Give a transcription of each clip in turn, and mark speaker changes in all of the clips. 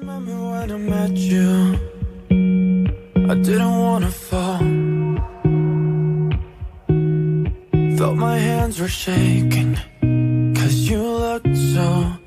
Speaker 1: remember when I met you. I didn't wanna fall. Felt my hands were shaking. Cause you looked so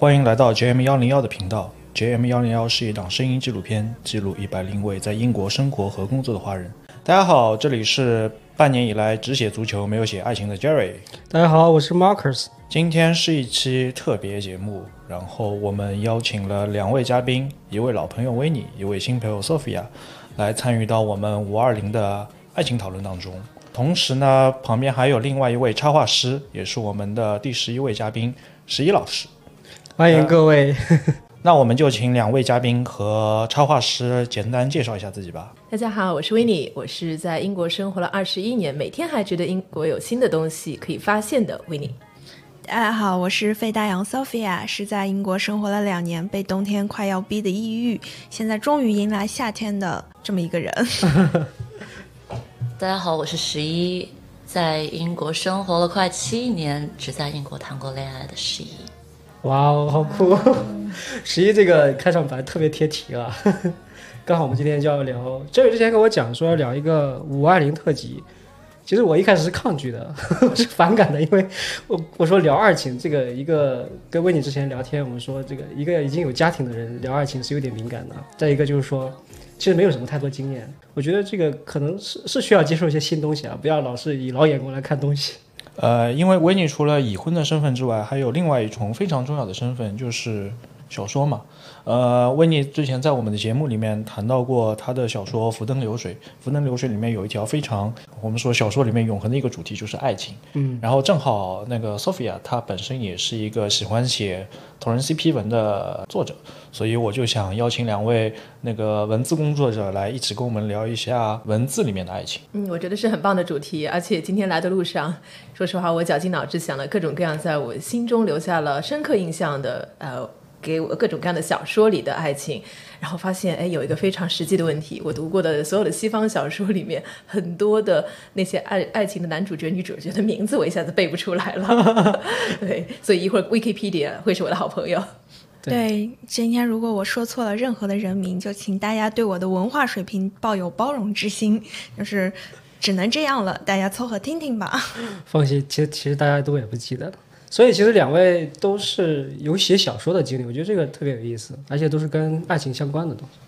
Speaker 2: 欢迎来到 JM 幺零幺的频道。JM 幺零幺是一档声音纪录片，记录一百零位在英国生活和工作的华人。大家好，这里是半年以来只写足球没有写爱情的 Jerry。
Speaker 3: 大家好，我是 Marcus。
Speaker 2: 今天是一期特别节目，然后我们邀请了两位嘉宾，一位老朋友维尼，一位新朋友 Sophia，来参与到我们五二零的爱情讨论当中。同时呢，旁边还有另外一位插画师，也是我们的第十一位嘉宾十一老师。
Speaker 3: 欢迎各位。
Speaker 2: 那我们就请两位嘉宾和插画师简单介绍一下自己吧。
Speaker 4: 大家好，我是维尼，我是在英国生活了二十一年，每天还觉得英国有新的东西可以发现的维尼。
Speaker 5: 大家好，我是费大洋 Sophia，是在英国生活了两年，被冬天快要逼的抑郁，现在终于迎来夏天的这么一个人。
Speaker 6: 大家好，我是十一，在英国生活了快七年，只在英国谈过恋爱的十一。
Speaker 3: 哇哦，好酷！十一这个开场白特别贴题啊。刚好我们今天就要聊，这位之前跟我讲说要聊一个五二零特辑，其实我一开始是抗拒的，我 是反感的，因为我我说聊爱情这个一个跟维尼之前聊天，我们说这个一个已经有家庭的人聊爱情是有点敏感的，再一个就是说其实没有什么太多经验，我觉得这个可能是是需要接受一些新东西啊，不要老是以老眼光来看东西。
Speaker 2: 呃，因为维尼除了已婚的身份之外，还有另外一重非常重要的身份，就是小说嘛。呃，温妮之前在我们的节目里面谈到过他的小说《浮灯流水》，《浮灯流水》里面有一条非常我们说小说里面永恒的一个主题就是爱情。
Speaker 3: 嗯，
Speaker 2: 然后正好那个 Sophia 她本身也是一个喜欢写同人 CP 文的作者，所以我就想邀请两位那个文字工作者来一起跟我们聊一下文字里面的爱情。
Speaker 4: 嗯，我觉得是很棒的主题，而且今天来的路上，说实话，我绞尽脑汁想了各种各样在我心中留下了深刻印象的，呃，给我各种各样的小说里的爱情，然后发现，哎，有一个非常实际的问题，我读过的所有的西方小说里面，很多的那些爱爱情的男主角、女主角的名字，我一下子背不出来了。对，所以一会儿 Wikipedia 会是我的好朋友。
Speaker 5: 对，今天如果我说错了任何的人名，就请大家对我的文化水平抱有包容之心，就是只能这样了，大家凑合听听吧。
Speaker 3: 放心，其实其实大家都也不记得了。所以其实两位都是有写小说的经历，我觉得这个特别有意思，而且都是跟爱情相关的东西。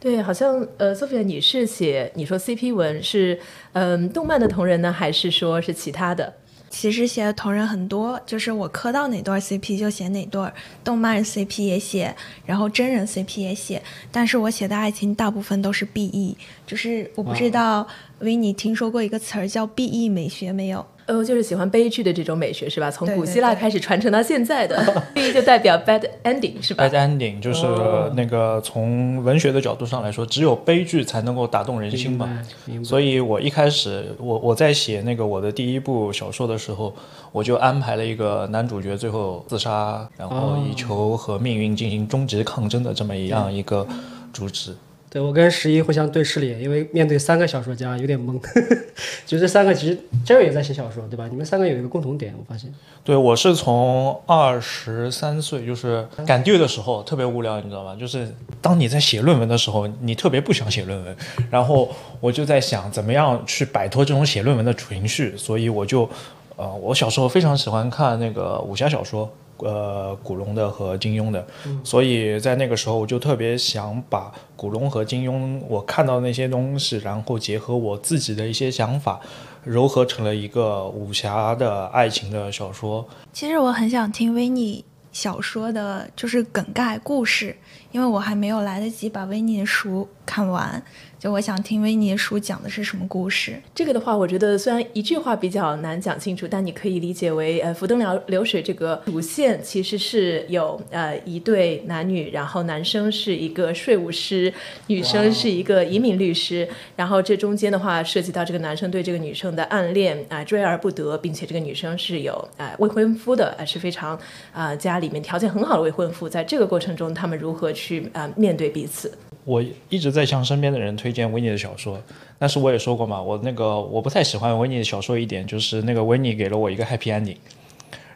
Speaker 4: 对，好像呃，Sophia，你是写你说 CP 文是嗯、动漫的同人呢，还是说是其他的？
Speaker 5: 其实写的同人很多，就是我磕到哪对 CP 就写哪对，动漫 CP 也写，然后真人 CP 也写，但是我写的爱情大部分都是 BE，就是我不知道维尼听说过一个词儿叫 BE 美学没有？
Speaker 4: 呃，就是喜欢悲剧的这种美学是吧？从古希腊开始传承到现在的，B 就代表 bad ending 是吧
Speaker 2: bad？ending 就是那个从文学的角度上来说，只有悲剧才能够打动人心嘛。所以我一开始，我我在写那个我的第一部小说的时候，我就安排了一个男主角最后自杀，然后以求和命运进行终极抗争的这么一样一个主旨。
Speaker 3: 对我跟十一互相对视了眼，因为面对三个小说家有点懵。就这三个，其实 Jerry 也在写小说，对吧？你们三个有一个共同点，我发现。
Speaker 2: 对我是从二十三岁，就是赶 due 的时候特别无聊，你知道吗？就是当你在写论文的时候，你特别不想写论文，然后我就在想怎么样去摆脱这种写论文的情绪，所以我就，呃，我小时候非常喜欢看那个武侠小说。呃，古龙的和金庸的，所以在那个时候我就特别想把古龙和金庸我看到的那些东西，然后结合我自己的一些想法，糅合成了一个武侠的爱情的小说。
Speaker 5: 其实我很想听维尼小说的，就是梗概故事，因为我还没有来得及把维尼的书看完。就我想听维尼叔讲的是什么故事。
Speaker 4: 这个的话，我觉得虽然一句话比较难讲清楚，但你可以理解为，呃，浮灯流流水这个主线其实是有呃一对男女，然后男生是一个税务师，女生是一个移民律师，然后这中间的话涉及到这个男生对这个女生的暗恋啊、追而不得，并且这个女生是有啊、呃未婚夫的，呃是非常啊、家里面条件很好的未婚夫，在这个过程中他们如何去啊、呃面对彼此。
Speaker 2: 我一直在向身边的人推荐维尼的小说，但是我也说过嘛，我那个我不太喜欢维尼的小说一点就是那个维尼给了我一个 happy ending，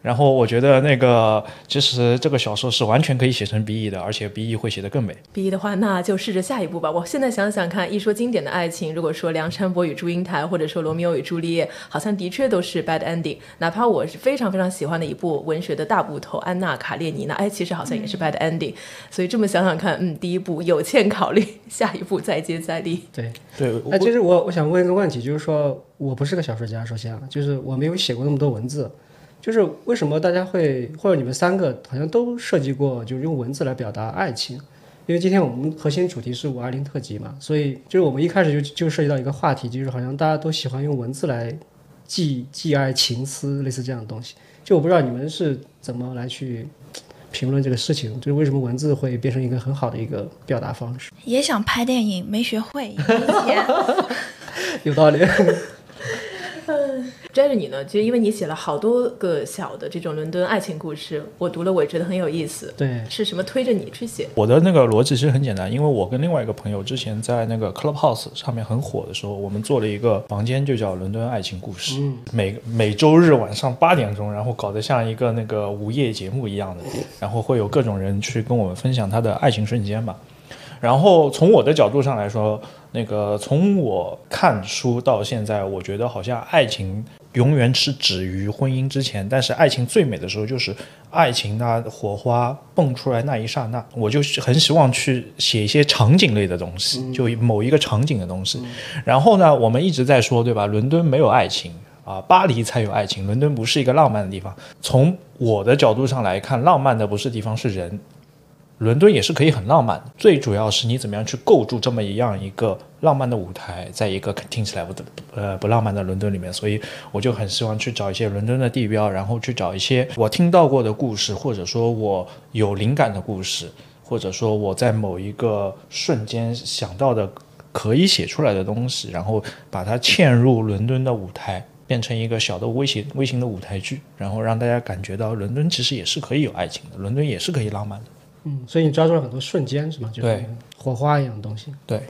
Speaker 2: 然后我觉得那个其实这个小说是完全可以写成 BE 的，而且 BE 会写得更美。
Speaker 4: BE 的话，那就试着下一步吧。我现在想想看，一说经典的爱情，如果说梁山伯与祝英台，或者说罗密欧与朱丽叶，好像的确都是 bad ending。哪怕我是非常非常喜欢的一部文学的大部头《安娜·卡列尼娜》，哎，其实好像也是 bad ending。所以这么想想看，嗯，第一步有欠考虑，下一步再接再厉。
Speaker 3: 对，
Speaker 2: 对，
Speaker 3: 哎，
Speaker 2: 我
Speaker 3: 其实我我想问一个问题，就是说我不是个小说家，首先啊，就是我没有写过那么多文字，就是为什么大家会或者你们三个好像都涉及过，就是用文字来表达爱情？因为今天我们核心主题是五二零特辑嘛，所以就是我们一开始就就涉及到一个话题，就是好像大家都喜欢用文字来寄寄爱情思，类似这样的东西。就我不知道你们是怎么来去评论这个事情，就是为什么文字会变成一个很好的一个表达方式？
Speaker 5: 也想拍电影，没学会。
Speaker 3: 有道理。
Speaker 4: 摘着你呢，就因为你写了好多个小的这种伦敦爱情故事，我读了我也觉得很有意思。
Speaker 3: 对，
Speaker 4: 是什么推着你去写？
Speaker 2: 我的那个逻辑其实很简单，因为我跟另外一个朋友之前在那个 Clubhouse 上面很火的时候，我们做了一个房间，就叫伦敦爱情故事。每每周日晚上八点钟，然后搞得像一个那个午夜节目一样的，然后会有各种人去跟我们分享他的爱情瞬间嘛。然后从我的角度上来说，那个从我看书到现在，我觉得好像爱情永远是止于婚姻之前，但是爱情最美的时候就是爱情那火花蹦出来那一刹那，我就很希望去写一些场景类的东西，就某一个场景的东西。然后呢，我们一直在说，对吧？伦敦没有爱情。啊，巴黎才有爱情，伦敦不是一个浪漫的地方。从我的角度上来看，浪漫的不是地方，是人。伦敦也是可以很浪漫，最主要是你怎么样去构筑这么一样一个浪漫的舞台，在一个听起来不呃不浪漫的伦敦里面，所以我就很希望去找一些伦敦的地标，然后去找一些我听到过的故事，或者说我有灵感的故事，或者说我在某一个瞬间想到的可以写出来的东西，然后把它嵌入伦敦的舞台。变成一个小的微型微型的舞台剧，然后让大家感觉到伦敦其实也是可以有爱情的，伦敦也是可以浪漫的。
Speaker 3: 嗯，所以你抓住了很多瞬间，是吗？就是
Speaker 2: 对
Speaker 3: 火花一样的东西。
Speaker 2: 对，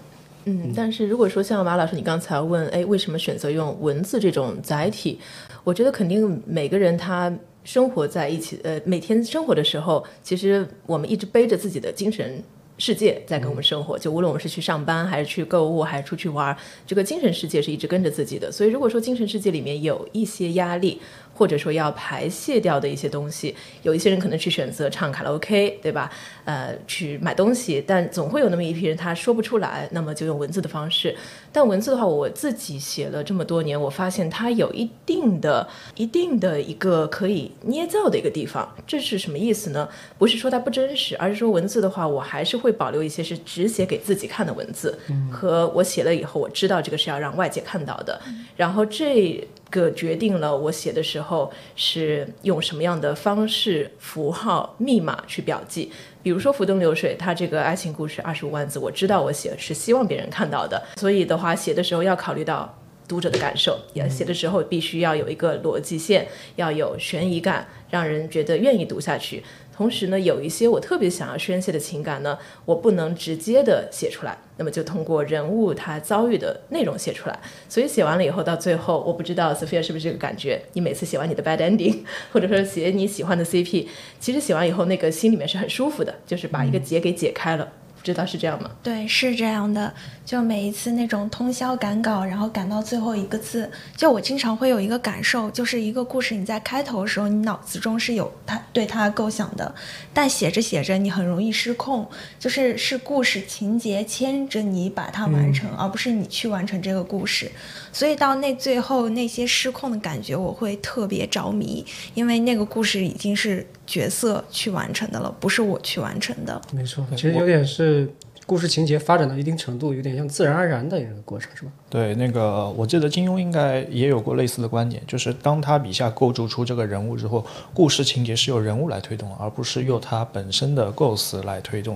Speaker 4: 嗯，但是如果说像马老师你刚才问，哎，为什么选择用文字这种载体？我觉得肯定每个人他生活在一起，呃，每天生活的时候，其实我们一直背着自己的精神。世界在跟我们生活，就无论我们是去上班，还是去购物，还是出去玩，这个精神世界是一直跟着自己的。所以，如果说精神世界里面有一些压力，或者说要排泄掉的一些东西，有一些人可能去选择唱卡拉 OK，对吧？呃，去买东西，但总会有那么一批人他说不出来，那么就用文字的方式。但文字的话，我自己写了这么多年，我发现它有一定的、一定的一个可以捏造的一个地方。这是什么意思呢？不是说它不真实，而是说文字的话，我还是会保留一些是只写给自己看的文字，和我写了以后，我知道这个是要让外界看到的。然后这个决定了我写的时候是用什么样的方式、符号、密码去表记。比如说《浮灯流水》，它这个爱情故事二十五万字，我知道我写是希望别人看到的，所以的话写的时候要考虑到读者的感受，也写的时候必须要有一个逻辑线，要有悬疑感，让人觉得愿意读下去。同时呢，有一些我特别想要宣泄的情感呢，我不能直接的写出来，那么就通过人物他遭遇的内容写出来。所以写完了以后，到最后，我不知道 Sophia 是不是这个感觉？你每次写完你的 bad ending，或者说写你喜欢的 CP，其实写完以后，那个心里面是很舒服的，就是把一个结给解开了。不知道是这样吗？
Speaker 5: 对，是这样的。就每一次那种通宵赶稿，然后赶到最后一个字，就我经常会有一个感受，就是一个故事你在开头的时候，你脑子中是有它对它构想的，但写着写着你很容易失控，就是是故事情节牵着你把它完成，而不是你去完成这个故事。所以到那最后那些失控的感觉，我会特别着迷，因为那个故事已经是角色去完成的了，不是我去完成的。
Speaker 3: 没错，其实有点是故事情节发展到一定程度，有点像自然而然的一个过程，是吧？
Speaker 2: 对，那个我记得金庸应该也有过类似的观点，就是当他笔下构筑出这个人物之后，故事情节是由人物来推动，而不是由他本身的构思来推动。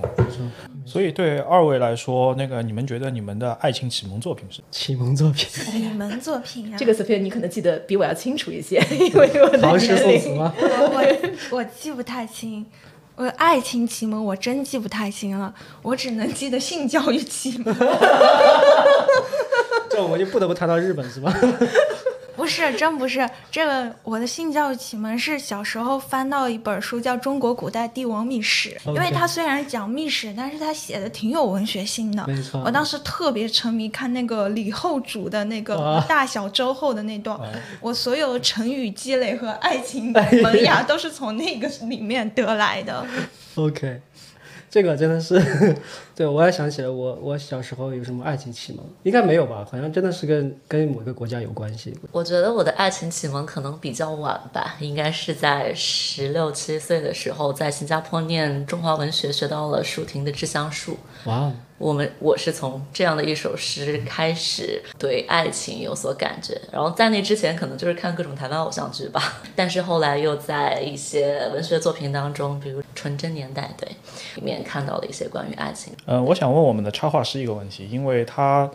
Speaker 2: 所以对二位来说，那个你们觉得你们的爱情启蒙作品是？
Speaker 3: 启蒙作品，
Speaker 5: 启蒙作品啊，
Speaker 4: 这个 Sophia 你可能记得比我要清楚一些，因为我的
Speaker 3: 唐诗。宋词吗？
Speaker 5: 我我记不太清。我爱情启蒙我真记不太清了，我只能记得性教育启蒙。
Speaker 3: 这我们就不得不谈到日本，是吧？
Speaker 5: 不是，真不是这个。我的性教育启蒙是小时候翻到一本书，叫《中国古代帝王秘史》，因为它虽然讲秘史，但是它写的挺有文学性的。
Speaker 3: 没错
Speaker 5: 我当时特别沉迷看那个李后主的那个
Speaker 3: 啊
Speaker 5: 大小周后的那段，我所有成语积累和爱情萌芽都是从那个里面得来的。
Speaker 3: OK，这个真的是，对我也想起了我，我小时候有什么爱情启蒙，应该没有吧？好像真的是跟跟某个国家有关系。
Speaker 6: 我觉得我的爱情启蒙可能比较晚吧，应该是在十六七岁的时候，在新加坡念中华文学，学到了舒婷的《致橡树》。
Speaker 3: 哇哦，
Speaker 6: 我们我是从这样的一首诗开始对爱情有所感觉，然后在那之前可能就是看各种台湾偶像剧吧，但是后来又在一些文学作品当中，比如《纯真年代》对里面看到了一些关于爱情。
Speaker 2: 嗯，我想问我们的插画师一个问题，因为他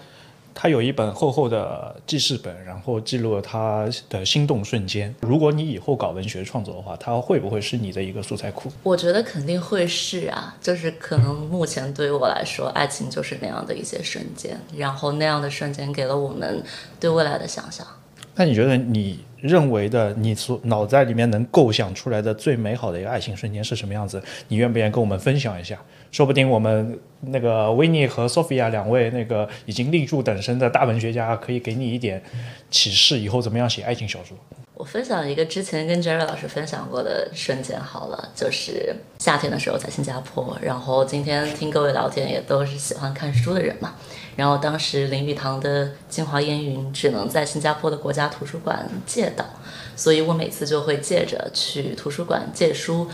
Speaker 2: 他有一本厚厚的记事本，然后记录了他的心动瞬间。如果你以后搞文学创作的话，它会不会是你的一个素材库？
Speaker 6: 我觉得肯定会是啊，就是可能目前对于我来说，爱情就是那样的一些瞬间，然后那样的瞬间给了我们对未来的想象。
Speaker 2: 那你觉得你认为的你所脑袋里面能构想出来的最美好的一个爱情瞬间是什么样子？你愿不愿意跟我们分享一下？说不定我们那个维尼和 Sophia 两位那个已经立柱等身的大文学家，可以给你一点启示，以后怎么样写爱情小说？
Speaker 6: 我分享一个之前跟 Jerry 老师分享过的瞬间好了，就是夏天的时候在新加坡，然后今天听各位聊天也都是喜欢看书的人嘛，然后当时林语堂的《京华烟云》只能在新加坡的国家图书馆借到，所以我每次就会借着去图书馆借书。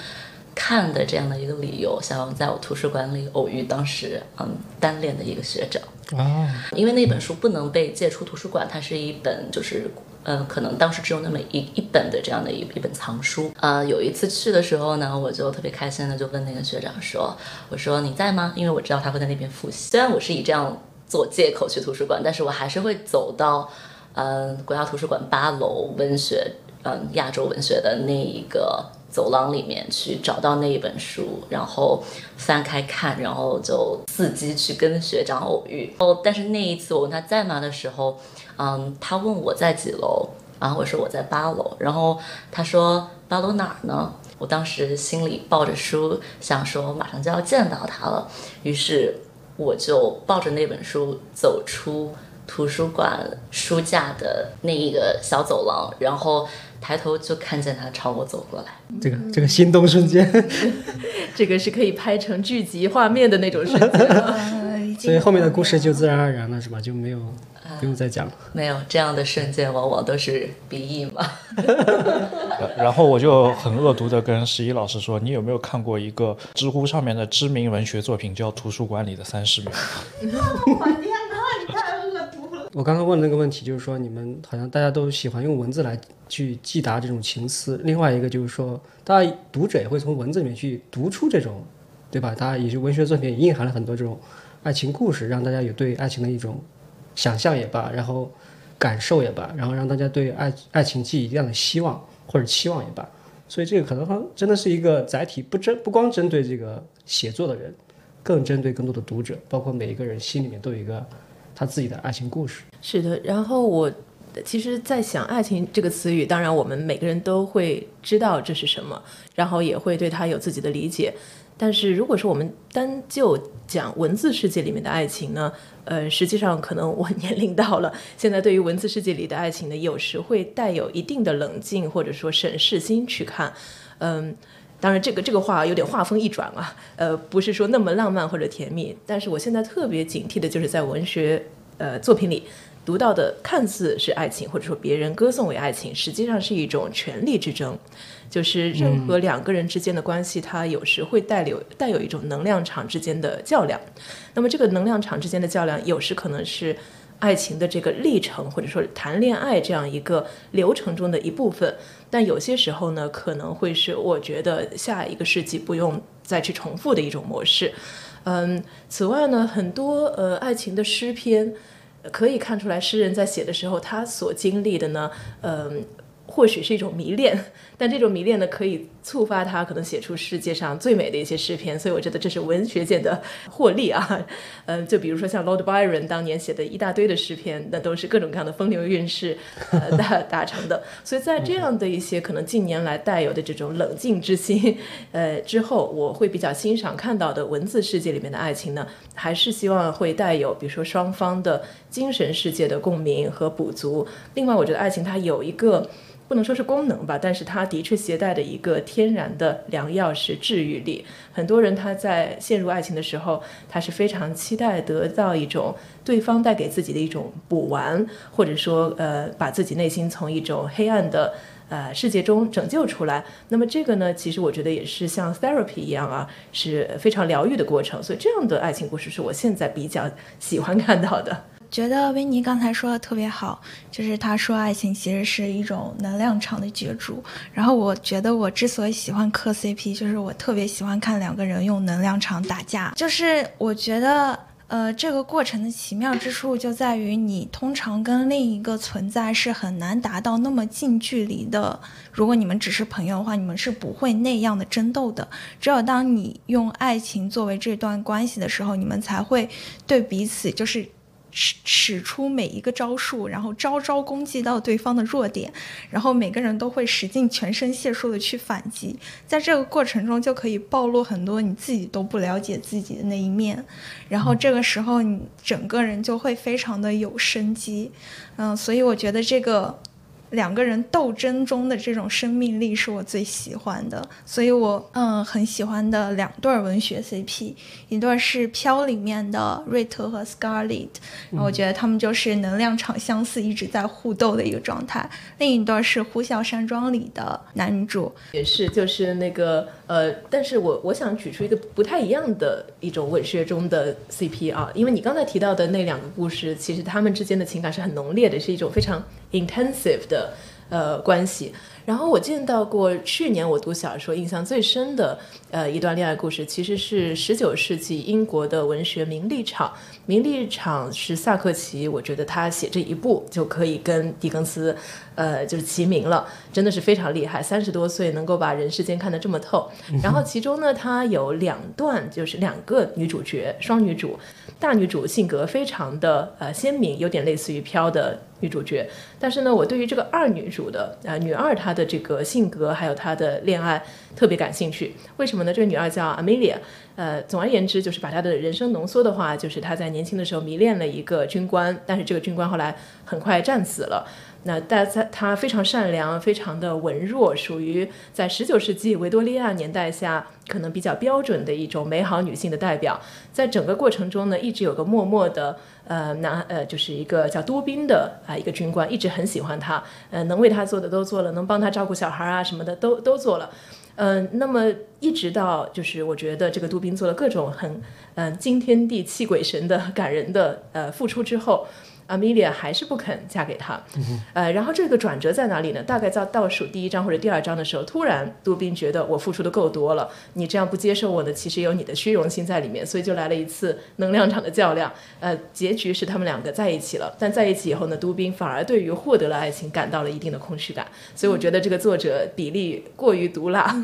Speaker 6: 看的这样的一个理由，想要在我图书馆里偶遇当时嗯单恋的一个学长，
Speaker 3: 啊，
Speaker 6: 因为那本书不能被借出图书馆，它是一本就是。呃，可能当时只有那么一一本的这样的一一本藏书。呃，有一次去的时候呢，我就特别开心的就问那个学长说：“我说你在吗？因为我知道他会在那边复习。虽然我是以这样做借口去图书馆，但是我还是会走到嗯、国家图书馆八楼文学嗯、亚洲文学的那一个走廊里面去找到那一本书，然后翻开看，然后就伺机去跟学长偶遇。哦，但是那一次我问他在吗的时候，嗯，他问我在几楼，然后我说我在八楼，然后他说八楼哪儿呢？我当时心里抱着书，想说马上就要见到他了，于是我就抱着那本书走出图书馆书架的那一个小走廊，然后抬头就看见他朝我走过来。
Speaker 3: 这个这个心动瞬间，
Speaker 4: 这个是可以拍成剧集画面的那种瞬间。
Speaker 5: 呃，已经
Speaker 3: 所以后面的故事就自然而然了，是吧？就没有不用再讲了。
Speaker 6: 没有这样的瞬间，往往都是鼻翼嘛。
Speaker 2: 然后我就很恶毒的跟十一老师说：“你有没有看过一个知乎上面的知名文学作品叫《图书馆里的三十秒》？”
Speaker 5: 我天哪，你太恶毒了。
Speaker 3: 我刚刚问那个问题，就是说你们好像大家都喜欢用文字来去寄达这种情思，另外一个就是说，大家读者也会从文字里面去读出这种，对吧？大家也就文学作品也蕴含了很多这种爱情故事，让大家有对爱情的一种想象也罢，然后感受也罢，然后让大家对爱爱情寄予一样的希望或者期望也罢。所以这个可能真的是一个载体，不针不光针对这个写作的人，更针对更多的读者，包括每一个人心里面都有一个他自己的爱情故事。
Speaker 4: 是的，然后我其实，在想“爱情”这个词语，当然我们每个人都会知道这是什么，然后也会对他有自己的理解。但是如果说我们单就讲文字世界里面的爱情呢，呃，实际上可能我年龄到了，现在对于文字世界里的爱情呢，有时会带有一定的冷静或者说审视心去看，嗯。当然，这个这个话有点话锋一转啊，呃，不是说那么浪漫或者甜蜜。但是我现在特别警惕的就是在文学呃作品里读到的看似是爱情，或者说别人歌颂为爱情，实际上是一种权力之争。就是任何两个人之间的关系，它有时会带有带有一种能量场之间的较量。那么这个能量场之间的较量，有时可能是爱情的这个历程，或者说谈恋爱这样一个流程中的一部分。但有些时候呢，可能会是我觉得下一个世纪不用再去重复的一种模式。嗯，此外呢，很多呃爱情的诗篇，可以看出来诗人在写的时候，他所经历的呢，嗯。或许是一种迷恋，但这种迷恋呢，可以触发他可能写出世界上最美的一些诗篇，所以我觉得这是文学界的获利啊。嗯，就比如说像 Lord Byron 当年写的一大堆的诗篇，那都是各种各样的风流韵事呃达达成的。所以在这样的一些可能近年来带有的这种冷静之心呃之后，我会比较欣赏看到的文字世界里面的爱情呢，还是希望会带有比如说双方的精神世界的共鸣和补足。另外，我觉得爱情它有一个。不能说是功能吧，但是它的确携带的一个天然的良药是治愈力。很多人他在陷入爱情的时候，他是非常期待得到一种对方带给自己的一种补完，或者说呃把自己内心从一种黑暗的呃世界中拯救出来。那么这个呢，其实我觉得也是像 therapy 一样啊，是非常疗愈的过程。所以这样的爱情故事是我现在比较喜欢看到的。
Speaker 5: 觉得维尼刚才说的特别好，就是他说爱情其实是一种能量场的角逐。然后我觉得我之所以喜欢磕 CP，就是我特别喜欢看两个人用能量场打架。就是我觉得，呃，这个过程的奇妙之处就在于，你通常跟另一个存在是很难达到那么近距离的。如果你们只是朋友的话，你们是不会那样的争斗的。只有当你用爱情作为这段关系的时候，你们才会对彼此就是。使使出每一个招数，然后招招攻击到对方的弱点，然后每个人都会使尽全身解数的去反击，在这个过程中就可以暴露很多你自己都不了解自己的那一面，然后这个时候你整个人就会非常的有生机，嗯，所以我觉得这个。两个人斗争中的这种生命力是我最喜欢的，所以我嗯很喜欢的两对文学 CP，一对是《飘》里面的瑞特和 Scarlett，我觉得他们就是能量场相似，一直在互斗的一个状态；另一对是《呼啸山庄》里的男女主，
Speaker 4: 也是就是那个呃，但是我我想举出一个不太一样的一种文学中的 CP 啊，因为你刚才提到的那两个故事，其实他们之间的情感是很浓烈的，是一种非常 intensive 的。呃，关系。然后我见到过去年我读小说印象最深的呃一段恋爱故事，其实是十九世纪英国的文学名利场。名利场是萨克奇，我觉得他写这一部就可以跟狄更斯呃就是齐名了，真的是非常厉害。三十多岁能够把人世间看得这么透。然后其中呢，他有两段就是两个女主角，双女主，大女主性格非常的呃鲜明，有点类似于飘的。女主角，但是呢，我对于这个二女主的啊女二她的这个性格还有她的恋爱特别感兴趣。为什么呢？这个女二叫 Amelia，呃，总而言之就是把她的人生浓缩的话，就是她在年轻的时候迷恋了一个军官，但是这个军官后来很快战死了。那但在她非常善良，非常的文弱，属于在十九世纪维多利亚年代下可能比较标准的一种美好女性的代表。在整个过程中呢，一直有个默默的呃男呃，就是一个叫多宾的啊一个军官，一直很喜欢她，呃，能为她做的都做了，能帮她照顾小孩啊什么的都都做了。嗯，那么一直到就是我觉得这个杜宾做了各种很嗯惊天地泣鬼神的感人的呃付出之后。阿米莉亚还是不肯嫁给他，呃，然后这个转折在哪里呢？大概在倒数第一章或者第二章的时候，突然杜宾觉得我付出的够多了，你这样不接受我呢，其实有你的虚荣心在里面，所以就来了一次能量场的较量。呃，结局是他们两个在一起了，但在一起以后呢，杜宾反而对于获得了爱情感到了一定的空虚感。所以我觉得这个作者比例过于毒辣，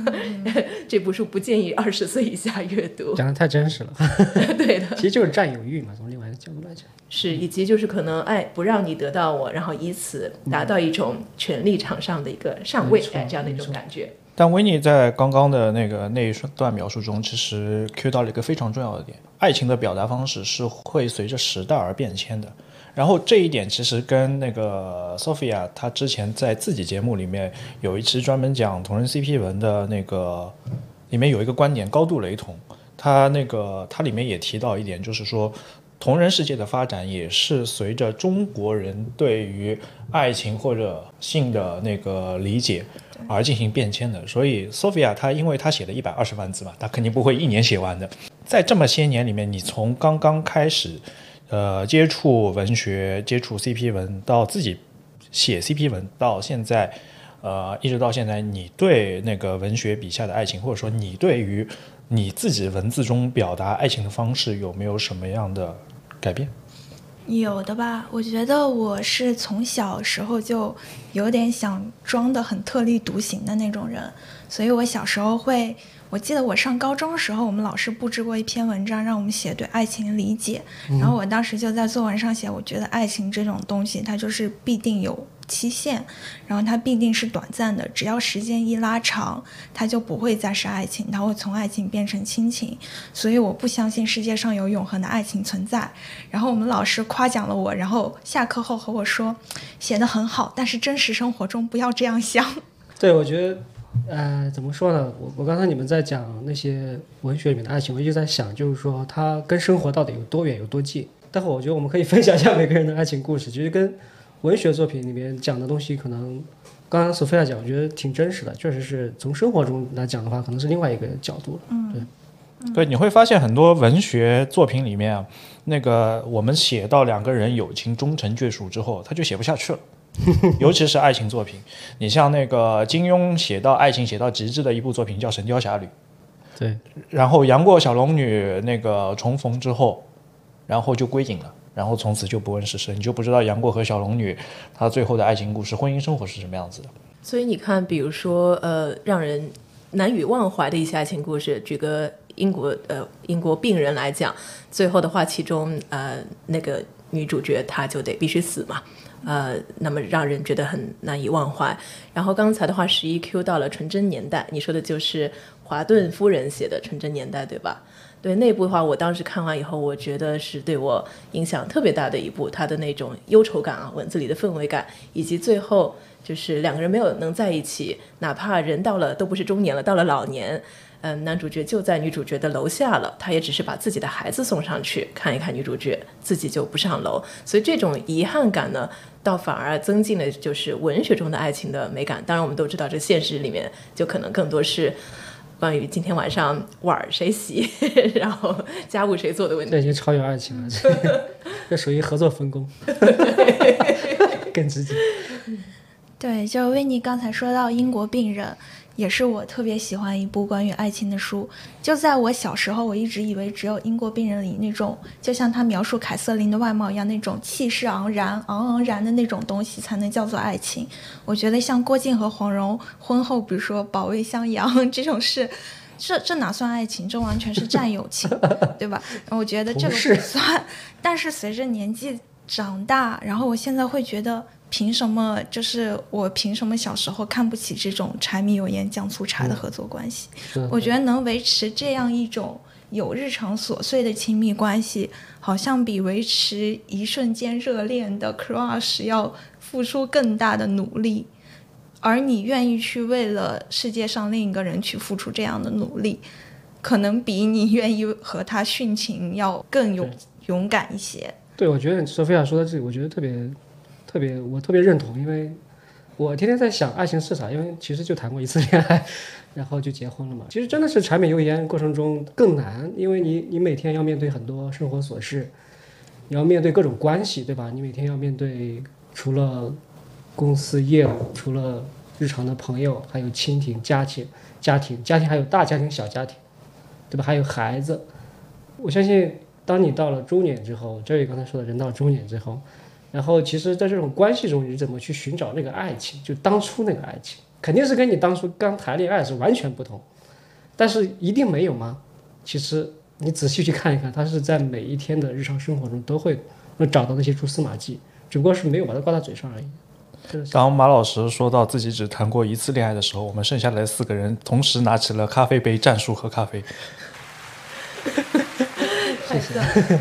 Speaker 4: 这部书不建议二十岁以下阅读。
Speaker 3: 讲的太真实了，
Speaker 4: 对的，
Speaker 3: 其实就是占有欲嘛，从另来讲。
Speaker 4: 是，以及就是可能爱，不让你得到我，然后以此达到一种权力场上的一个上位，哎，这样的一种感觉。
Speaker 2: 但维尼在刚刚的那个那一段描述中，其实 Q 到了一个非常重要的点：爱情的表达方式是会随着时代而变迁的。然后这一点其实跟那个 Sophia 她之前在自己节目里面有一期专门讲同人 CP 文的那个，里面有一个观点高度雷同。他那个他里面也提到一点，就是说。同人世界的发展也是随着中国人对于爱情或者性的那个理解而进行变迁的。所以，Sophia 她因为她写了一百二十万字嘛，她肯定不会一年写完的。在这么些年里面，你从刚刚开始，呃，接触文学、接触 CP 文，到自己写 CP 文，到现在，呃，一直到现在，你对那个文学笔下的爱情，或者说你对于你自己文字中表达爱情的方式，有没有什么样的改变？
Speaker 5: 有的吧，我觉得我是从小时候就有点想装的很特立独行的那种人，所以我小时候会，我记得我上高中的时候，我们老师布置过一篇文章，让我们写对爱情的理解，然后我当时就在作文上写，我觉得爱情这种东西，它就是必定有期限，然后它必定是短暂的，只要时间一拉长，它就不会再是爱情，它会从爱情变成亲情。所以我不相信世界上有永恒的爱情存在。然后我们老师夸奖了我，然后下课后和我说，写的很好，但是真实生活中不要这样想。
Speaker 3: 对，我觉得，呃，怎么说呢？我我刚才你们在讲那些文学里面的爱情，我一直在想，就是说它跟生活到底有多远有多近。待会儿我觉得我们可以分享一下每个人的爱情故事，其实跟文学作品里面讲的东西，可能刚刚索菲亚讲，我觉得挺真实的，确实是从生活中来讲的话，可能是另外一个角度了。嗯，对。
Speaker 2: 对，你会发现很多文学作品里面啊，那个我们写到两个人友情终成眷属之后，他就写不下去了。尤其是爱情作品，你像那个金庸写到爱情写到极致的一部作品叫《神雕侠侣》，
Speaker 3: 对，
Speaker 2: 然后杨过小龙女那个重逢之后，然后就归隐了，然后从此就不问世事，你就不知道杨过和小龙女他最后的爱情故事、婚姻生活是什么样子的。
Speaker 4: 所以你看，比如说，呃，让人难以忘怀的一些爱情故事，举个英国呃英国病人来讲，最后的话，其中呃那个女主角她就得必须死嘛，呃，那么让人觉得很难以忘怀。然后刚才的话，十一 Q 到了纯真年代，你说的就是华顿夫人写的纯真年代，对吧？对那部的话，我当时看完以后，我觉得是对我影响特别大的一部，它的那种忧愁感啊，文字里的氛围感，以及最后就是两个人没有能在一起，哪怕人到了都不是中年了，到了老年，嗯，男主角就在女主角的楼下了，他也只是把自己的孩子送上去看一看女主角，自己就不上楼，所以这种遗憾感呢，倒反而增进了就是文学中的爱情的美感。当然，我们都知道这现实里面就可能更多是。关于今天晚上碗儿谁洗，然后家务谁做的问题。
Speaker 3: 这已经超越爱情了，这 这属于合作分工，更直接。
Speaker 5: 对，就维尼刚才说到英国病人，也是我特别喜欢一部关于爱情的书。就在我小时候，我一直以为只有英国病人里那种，就像他描述凯瑟琳的外貌一样，那种气势昂然、昂昂然的那种东西才能叫做爱情。我觉得像郭靖和黄蓉婚后，比如说保卫襄阳 这种事，这这哪算爱情？这完全是战友情，对吧？我觉得这个不算。但是随着年纪长大，然后我现在会觉得。凭什么？就是我凭什么小时候看不起这种柴米油盐酱醋茶的合作关系？我觉得能维持这样一种有日常琐碎的亲密关系，好像比维持一瞬间热恋的 crush 要付出更大的努力。而你愿意去为了世界上另一个人去付出这样的努力，可能比你愿意和他殉情要更勇勇敢一些。
Speaker 3: 对，我觉得索菲亚说的这个，我觉得特别。特别，我特别认同，因为我天天在想爱情是啥，因为其实就谈过一次恋爱，然后就结婚了嘛。其实真的是柴米油盐过程中更难，因为你你每天要面对很多生活琐事，你要面对各种关系，对吧？你每天要面对除了公司业务，除了日常的朋友，还有亲情、家庭、家庭、家庭，还有大家庭、小家庭，对吧？还有孩子。我相信，当你到了中年之后，这位刚才说的人到中年之后。然后，其实，在这种关系中，你怎么去寻找那个爱情？就当初那个爱情，肯定是跟你当初刚谈恋爱是完全不同。但是，一定没有吗？其实，你仔细去看一看，他是在每一天的日常生活中都会能找到那些蛛丝马迹，只不过是没有把它挂在嘴上而已。
Speaker 2: 当马老师说到自己只谈过一次恋爱的时候，我们剩下来四个人同时拿起了咖啡杯，战术喝咖啡。
Speaker 4: 谢谢。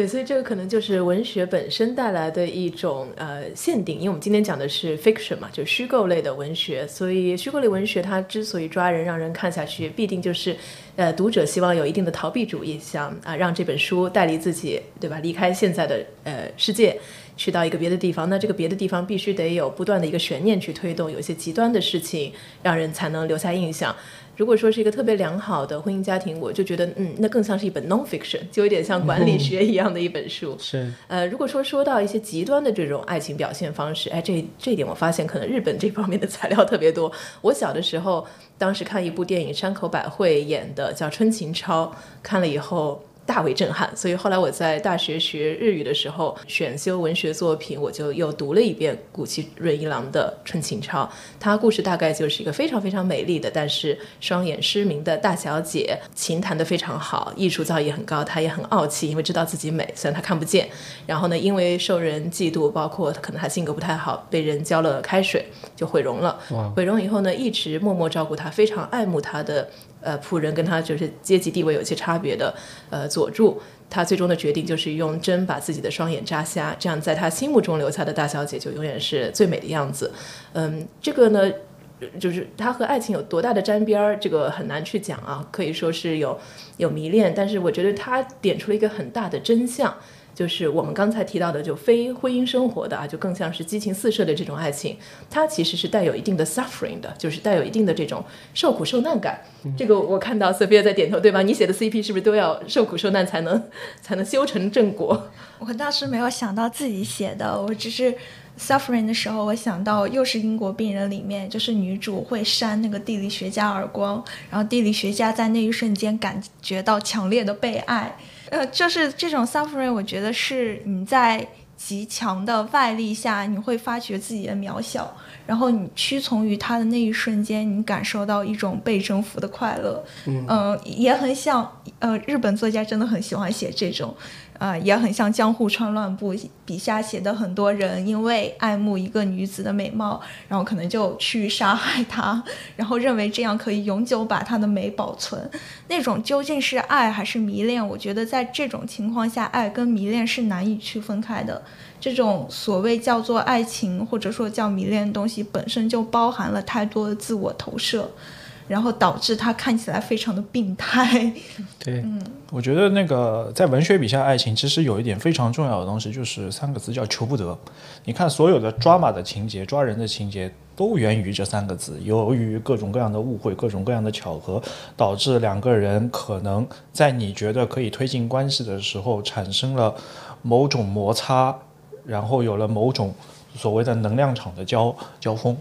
Speaker 4: 对，所以这个可能就是文学本身带来的一种呃限定，因为我们今天讲的是 fiction 嘛，就虚构类的文学，所以虚构类文学它之所以抓人，让人看下去，必定就是呃读者希望有一定的逃避主义，想啊、让这本书带离自己，对吧？离开现在的呃世界。去到一个别的地方，那这个别的地方必须得有不断的一个悬念去推动，有一些极端的事情，让人才能留下印象。如果说是一个特别良好的婚姻家庭，我就觉得，嗯，那更像是一本 non-fiction，就有点像管理学一样的一本书。
Speaker 3: 是
Speaker 4: 呃，如果说说到一些极端的这种爱情表现方式，哎，这这一点我发现可能日本这方面的材料特别多。我小的时候，当时看一部电影，山口百惠演的叫《春情超》，看了以后。大为震撼，所以后来我在大学学日语的时候，选修文学作品，我就又读了一遍谷崎润一郎的《春情抄》。他故事大概就是一个非常非常美丽的，但是双眼失明的大小姐，琴弹得非常好，艺术造诣很高，她也很傲气，因为知道自己美，虽然她看不见。然后呢，因为受人嫉妒，包括可能她性格不太好，被人浇了开水就毁容了。毁容以后呢，一直默默照顾她，非常爱慕她的呃仆人，跟她就是阶级地位有些差别的呃佐助。她最终的决定就是用针把自己的双眼扎瞎，这样在她心目中留下的大小姐就永远是最美的样子。嗯，这个呢，就是他和爱情有多大的沾边儿，这个很难去讲啊，可以说是有有迷恋，但是我觉得他点出了一个很大的真相。就是我们刚才提到的，就非婚姻生活的啊，就更像是激情四射的这种爱情，它其实是带有一定的 suffering 的，就是带有一定的这种受苦受难感。这个我看到 Sophia 在点头，对吧？你写的 CP 是不是都要受苦受难才能才能修成正果？
Speaker 5: 我倒是没有想到自己写的，我只是 suffering 的时候，我想到又是英国病人里面，就是女主会扇那个地理学家耳光，然后地理学家在那一瞬间感觉到强烈的被爱。呃，就是这种 suffering，我觉得是你在极强的外力下，你会发觉自己的渺小，然后你屈从于他的那一瞬间，你感受到一种被征服的快乐。嗯、也很像呃，日本作家真的很喜欢写这种。呃，也很像江户川乱步笔下写的很多人因为爱慕一个女子的美貌，然后可能就去杀害她，然后认为这样可以永久把她的美保存。那种究竟是爱还是迷恋？我觉得在这种情况下，爱跟迷恋是难以区分开的。这种所谓叫做爱情或者说叫迷恋的东西，本身就包含了太多的自我投射，然后导致他看起来非常的病态。
Speaker 3: 对，嗯
Speaker 2: 我觉得那个在文学笔下，爱情其实有一点非常重要的东西，就是三个字叫求不得。你看所有的抓马的情节、抓人的情节，都源于这三个字。由于各种各样的误会、各种各样的巧合，导致两个人可能在你觉得可以推进关系的时候，产生了某种摩擦，然后有了某种所谓的能量场的交交锋。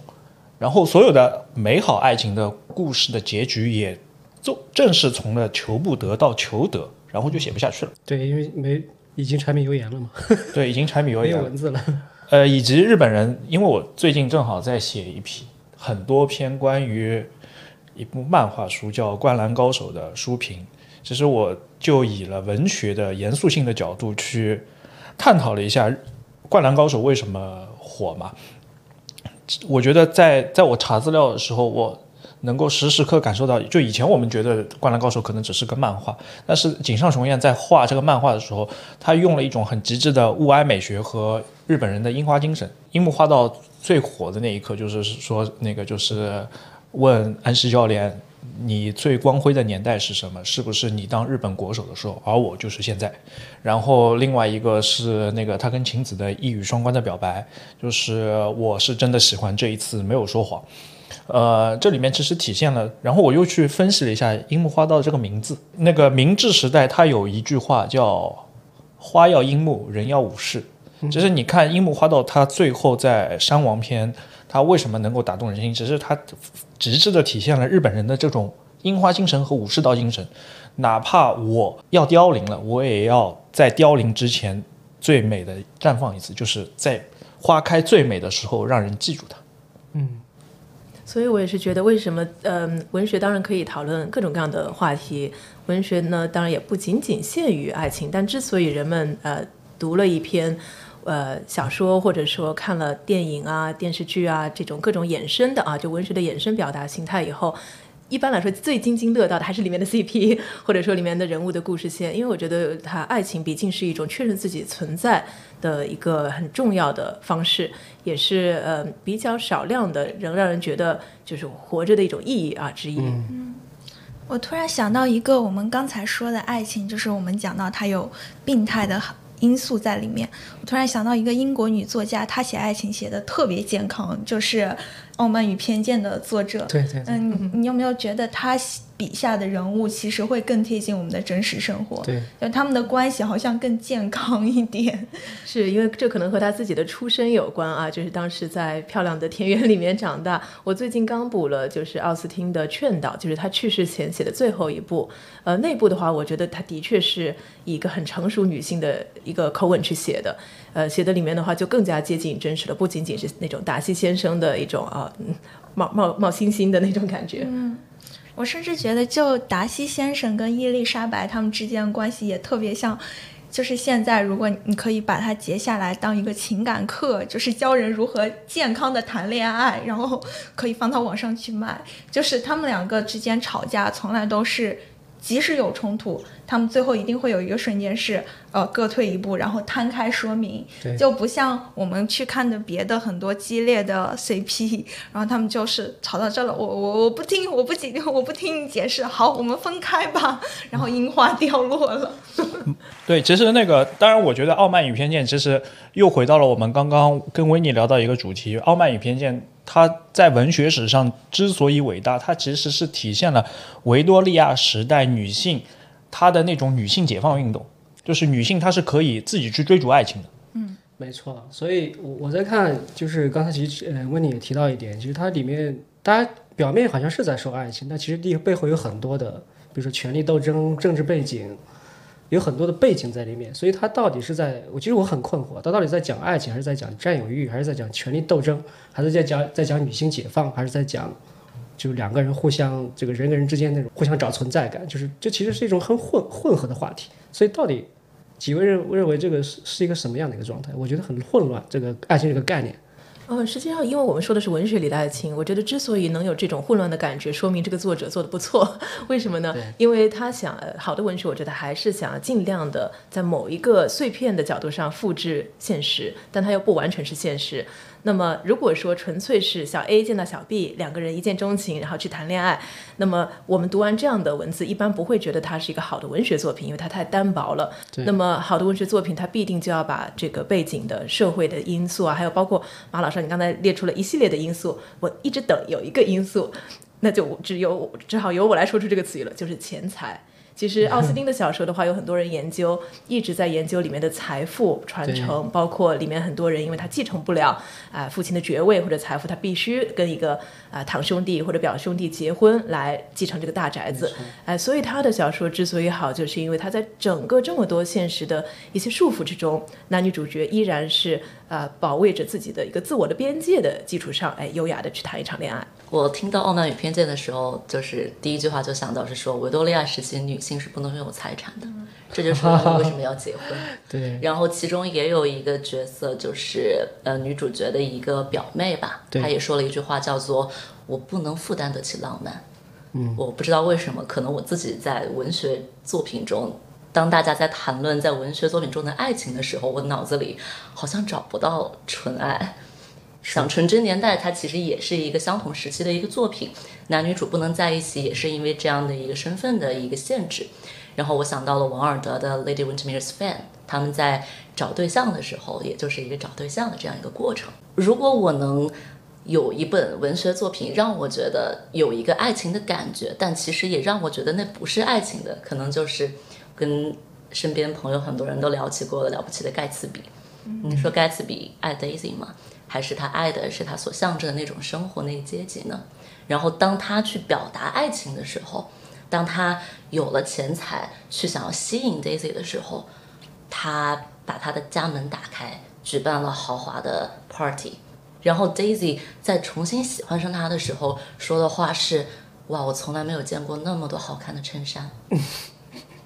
Speaker 2: 然后所有的美好爱情的故事的结局也就正是从了求不得到求得，然后就写不下去了。
Speaker 3: 对，因为没已经柴米油盐了嘛，
Speaker 2: 对，已经柴米油
Speaker 3: 没有
Speaker 2: 盐。
Speaker 3: 文字了。
Speaker 2: 呃，以及日本人，因为我最近正好在写一批很多篇关于一部漫画书叫《灌篮高手》的书评，其实我就以了文学的严肃性的角度去探讨了一下《灌篮高手》为什么火嘛。我觉得在在我查资料的时候，我能够时时刻感受到，就以前我们觉得《灌篮高手》可能只是个漫画，但是井上雄彦在画这个漫画的时候，他用了一种很极致的物哀美学和日本人的樱花精神。樱木花道最火的那一刻，就是说那个就是问安西教练。你最光辉的年代是什么？是不是你当日本国手的时候？而我就是现在。然后另外一个是那个他跟晴子的一语双关的表白，就是我是真的喜欢这一次没有说谎。呃，这里面其实体现了，然后我又去分析了一下樱木花道这个名字。那个明治时代，他有一句话叫“花要樱木，人要武士”。就是你看樱木花道，他最后在山王篇，他为什么能够打动人心？只是他极致的体现了日本人的这种樱花精神和武士道精神。哪怕我要凋零了，我也要在凋零之前最美的绽放一次，就是在花开最美的时候让人记住它。
Speaker 4: 嗯所以我也是觉得，为什么嗯，文学当然可以讨论各种各样的话题，文学呢当然也不仅仅限于爱情，但之所以人们呃读了一篇呃小说，或者说看了电影啊、电视剧啊这种各种衍生的啊，就文学的衍生表达形态以后。一般来说最津津乐道的还是里面的 CP，或者说里面的人物的故事线，因为我觉得它爱情毕竟是一种确认自己存在的一个很重要的方式，也是呃比较少量的仍让人觉得就是活着的一种意义啊之一。
Speaker 5: 我突然想到一个我们刚才说的爱情，就是我们讲到它有病态的因素在里面。我突然想到一个英国女作家，她写爱情写的特别健康，就是《傲慢与偏见》的作者。
Speaker 3: 对对对，
Speaker 5: 嗯，你有没有觉得她笔下的人物其实会更贴近我们的真实生活？
Speaker 3: 对，
Speaker 5: 就他们的关系好像更健康一点。
Speaker 4: 是因为这可能和他自己的出身有关啊，就是当时在漂亮的田园里面长大。我最近刚补了，就是奥斯汀的《劝导》，就是他去世前写的最后一部。呃，那部的话，我觉得他的确是以一个很成熟女性的一个口吻去写的。呃，写的里面的话就更加接近真实了，不仅仅是那种达西先生的一种啊、嗯冒冒冒星星的那种感觉。
Speaker 5: 我甚至觉得，就达西先生跟伊丽莎白他们之间的关系也特别像，就是现在如果你可以把它截下来当一个情感课，就是教人如何健康的谈恋爱，然后可以放到网上去卖。就是他们两个之间吵架，从来都是即使有冲突，他们最后一定会有一个瞬间是呃各退一步，然后摊开说明，就不像我们去看的别的很多激烈的 CP，然后他们就是吵到这了，我我我不听，我不解，我不听你解释，好，我们分开吧，然后樱花掉落了。
Speaker 2: 对，其实那个，当然，我觉得《傲慢与偏见》其实又回到了我们刚刚跟维尼聊到一个主题，《傲慢与偏见》它在文学史上之所以伟大，它其实是体现了维多利亚时代女性她的那种女性解放运动，就是女性她是可以自己去追逐爱情的。
Speaker 3: 嗯没错，所以我我在看，就是刚才其实呃温妮也提到一点，其实它里面大家表面好像是在说爱情，但其实背背后有很多的，比如说权力斗争、政治背景，有很多的背景在里面。所以它到底是在，我其实我很困惑，它到底在讲爱情，还是在讲占有欲，还是在讲权力斗争，还是在讲在讲女性解放，还是在讲就是两个人互相这个人跟人之间那种互相找存在感，就是这其实是一种很混混合的话题。所以到底几位认认为这个是是一个什么样的一个状态？我觉得很混乱，这个爱情这个概念。
Speaker 4: 嗯，实际上，因为我们说的是文学里的爱情，我觉得之所以能有这种混乱的感觉，说明这个作者做的不错。为什么呢？因为他想，呃好的文学，我觉得还是想要尽量的在某一个碎片的角度上复制现实，但它又不完全是现实。那么，如果说纯粹是小 A 见到小 B，两个人一见钟情，然后去谈恋爱，那么我们读完这样的文字，一般不会觉得它是一个好的文学作品，因为它太单薄了。那么好的文学作品，它必定就要把这个背景的社会的因素啊，还有包括马老师你刚才列出了一系列的因素，我一直等有一个因素，那就只有只好由我来说出这个词语了，就是钱财。其实奥斯 汀的小说的话，有很多人研究，一直在研究里面的财富传承，包括里面很多人因为他继承不了啊、父亲的爵位或者财富，他必须跟一个啊、堂兄弟或者表兄弟结婚来继承这个大宅子，哎、所以他的小说之所以好，就是因为他在整个这么多现实的一些束缚之中，男女主角依然是啊保卫着自己的一个自我的边界的基础上，哎，优雅的去谈一场恋爱。
Speaker 6: 我听到《傲慢与偏见》的时候，就是第一句话就想到是说，维多利亚时期女性是不能拥有财产的，这就是我们为什么要结婚。
Speaker 3: 对，
Speaker 6: 然后其中也有一个角色，就是呃女主角的一个表妹吧，她也说了一句话，叫做“我不能负担得起浪漫”。嗯，我不知道为什么，可能我自己在文学作品中，当大家在谈论在文学作品中的爱情的时候，我脑子里好像找不到纯爱。想《纯真年代》，它其实也是一个相同时期的一个作品，男女主不能在一起，也是因为这样的一个身份的一个限制。然后我想到了王尔德的《Lady Windermere's Fan》，他们在找对象的时候，也就是一个找对象的这样一个过程。如果我能有一本文学作品让我觉得有一个爱情的感觉，但其实也让我觉得那不是爱情的，可能就是跟身边朋友很多人都聊起过的了不起的盖茨比。你说盖茨比爱 Daisy 吗？还是他爱的是他所象征的那种生活那个阶级呢？然后当他去表达爱情的时候，当他有了钱财去想要吸引 Daisy 的时候，他把他的家门打开，举办了豪华的 party。然后 Daisy 在重新喜欢上他的时候说的话是：“哇，我从来没有见过那么多好看的衬衫。”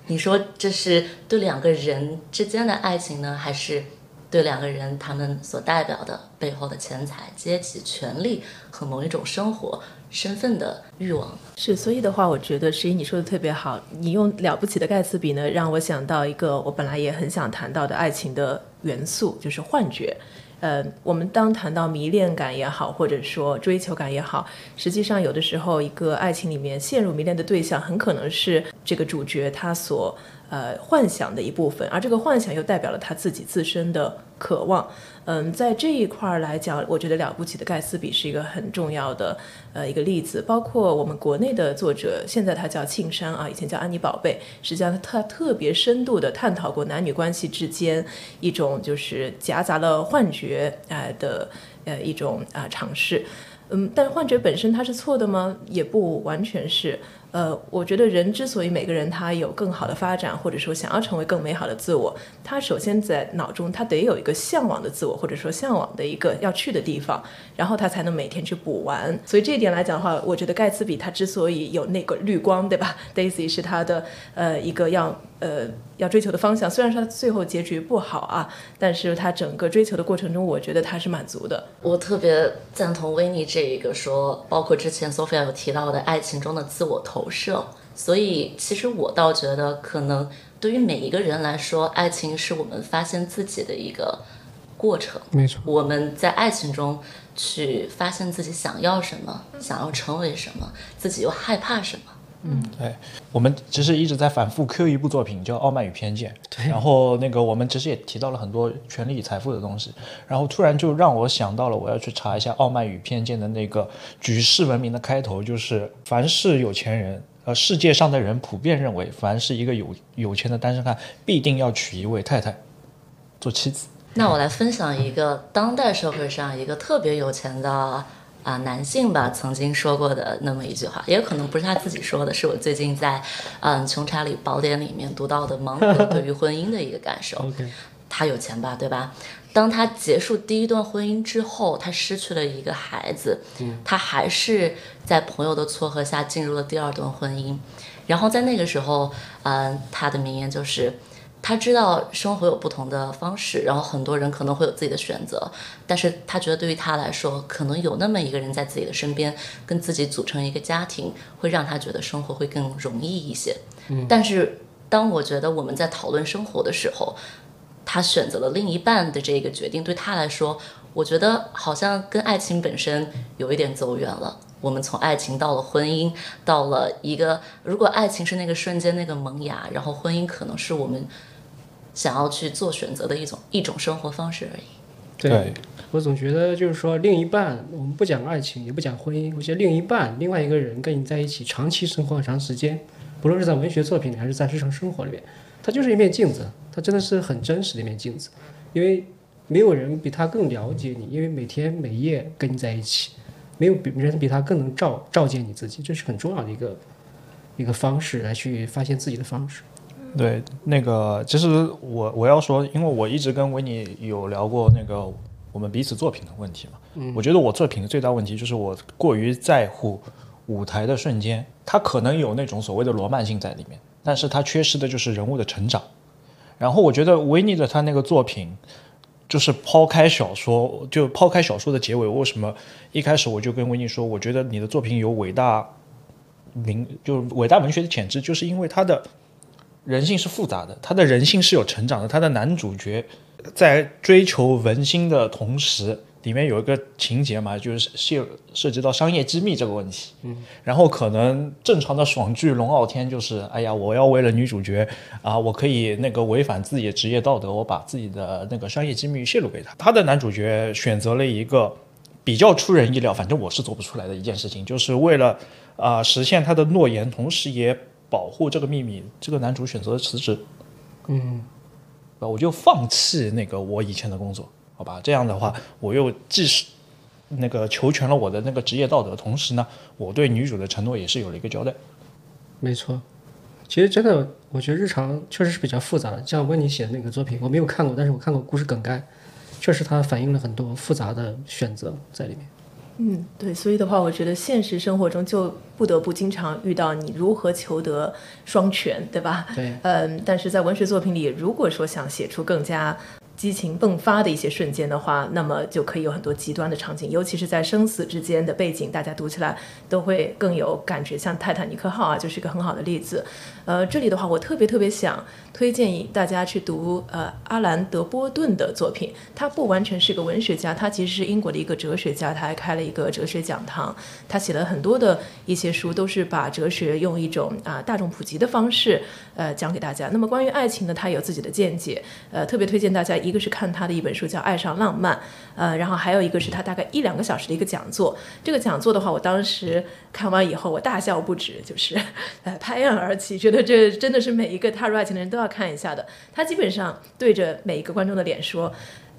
Speaker 6: 你说这是对两个人之间的爱情呢，还是对两个人他们所代表的背后的钱财、阶级、权力和某一种生活身份的欲望。
Speaker 4: 是，所以的话，我觉得十一你说的特别好。你用《了不起的盖茨比》呢，让我想到一个我本来也很想谈到的爱情的元素，就是幻觉。呃，我们当谈到迷恋感也好，或者说追求感也好，实际上有的时候，一个爱情里面陷入迷恋的对象，很可能是这个主角他所呃幻想的一部分，而这个幻想又代表了他自己自身的渴望。嗯，在这一块儿来讲，我觉得《了不起的盖茨比》是一个很重要的呃一个例子。包括我们国内的作者，现在他叫庆山啊，以前叫安妮宝贝，实际上他特别深度的探讨过男女关系之间一种就是夹杂了幻觉啊、的呃一种啊、尝试。嗯，但幻觉本身它是错的吗？也不完全是。呃，我觉得人之所以每个人他有更好的发展，或者说想要成为更美好的自我，他首先在脑中他得有一个向往的自我，或者说向往的一个要去的地方，然后他才能每天去补完。所以这一点来讲的话，我觉得盖茨比他之所以有那个绿光，对吧？Daisy 是他的呃一个要呃要追求的方向，虽然说他最后结局不好啊，但是他整个追求的过程中，我觉得他是满足的。
Speaker 6: 我特别赞同维尼这一个说，包括之前 Sophia 有提到的爱情中的自我投射。所以，其实我倒觉得，可能对于每一个人来说，爱情是我们发现自己的一个过程。
Speaker 3: 没错，
Speaker 6: 我们在爱情中去发现自己想要什么，想要成为什么，自己又害怕什么。
Speaker 2: 对，我们其实一直在反复 Q 一部作品叫《傲慢与偏见》，然后那个我们其实也提到了很多权力与财富的东西，然后突然就让我想到了我要去查一下《傲慢与偏见》的那个举世闻名的开头，就是凡是有钱人。呃，世界上的人普遍认为，凡是一个有有钱的单身汉，必定要娶一位太太做妻子。
Speaker 6: 那我来分享一个当代社会上一个特别有钱的啊、男性吧，曾经说过的那么一句话，也可能不是他自己说的，是我最近在嗯《穷查理宝典》里面读到的芒格对于婚姻的一个感受。他有钱吧，对吧？当他结束第一段婚姻之后，他失去了一个孩子，他还是在朋友的撮合下进入了第二段婚姻。然后在那个时候，嗯、他的名言就是，他知道生活有不同的方式，然后很多人可能会有自己的选择，但是他觉得对于他来说，可能有那么一个人在自己的身边，跟自己组成一个家庭，会让他觉得生活会更容易一些。但是当我觉得我们在讨论生活的时候，他选择了另一半的这个决定，对他来说，我觉得好像跟爱情本身有一点走远了。我们从爱情到了婚姻，到了一个，如果爱情是那个瞬间那个萌芽，然后婚姻可能是我们想要去做选择的一种一种生活方式而已。
Speaker 3: 对我总觉得就是说，另一半，我们不讲爱情，也不讲婚姻，我觉得另一半，另外一个人跟你在一起长期生活很长时间，不论是在文学作品里还是在日常生活里面，它就是一面镜子，它真的是很真实的一面镜子，因为没有人比他更了解你，因为每天每夜跟你在一起，没有比人比他更能照照见你自己，这是很重要的一个一个方式来去发现自己的方式。
Speaker 2: 对，那个其实我我要说，因为我一直跟维尼有聊过那个我们彼此作品的问题嘛。嗯，我觉得我作品的最大问题就是我过于在乎舞台的瞬间，它可能有那种所谓的罗曼性在里面，但是它缺失的就是人物的成长。然后我觉得维尼的他那个作品，就是抛开小说，就抛开小说的结尾，为什么一开始我就跟维尼说，我觉得你的作品有伟大名，就是伟大文学的潜质，就是因为它的人性是复杂的，他的人性是有成长的。他的男主角在追求文心的同时，里面有一个情节嘛，就是涉涉及到商业机密这个问题。嗯，然后可能正常的爽剧龙傲天就是，哎呀，我要为了女主角啊，我可以那个违反自己的职业道德，我把自己的那个商业机密泄露给他。他的男主角选择了一个比较出人意料，反正我是做不出来的一件事情，就是为了啊、实现他的诺言，同时也保护这个秘密，这个男主选择了辞职。
Speaker 3: 嗯，
Speaker 2: 啊，我就放弃那个我以前的工作，好吧？这样的话，我又既是那个求全了我的那个职业道德，同时呢，我对女主的承诺也是有了一个交代。
Speaker 3: 没错，其实真的，我觉得日常确实是比较复杂的。像温妮写的那个作品，我没有看过，但是我看过故事梗概，确实它反映了很多复杂的选择在里面。
Speaker 4: 嗯，对，所以的话，我觉得现实生活中就不得不经常遇到你如何求得双全，对吧？
Speaker 3: 对，
Speaker 4: 嗯，但是在文学作品里，如果说想写出更加激情迸发的一些瞬间的话，那么就可以有很多极端的场景，尤其是在生死之间的背景，大家读起来都会更有感觉。像《泰坦尼克号》啊，就是一个很好的例子。呃，这里的话，我特别特别想推荐大家去读呃阿兰·德波顿的作品。他不完全是个文学家，他其实是英国的一个哲学家，他还开了一个哲学讲堂。他写了很多的一些书，都是把哲学用一种啊大众普及的方式呃讲给大家。那么关于爱情呢，他有自己的见解。呃，特别推荐大家，一个是看他的一本书叫《爱上浪漫》，呃，然后还有一个是他大概一两个小时的一个讲座。这个讲座的话，我当时看完以后，我大笑不止，就是 呃拍案而起，觉得这真的是每一个踏入爱情的人都要看一下的。他基本上对着每一个观众的脸说。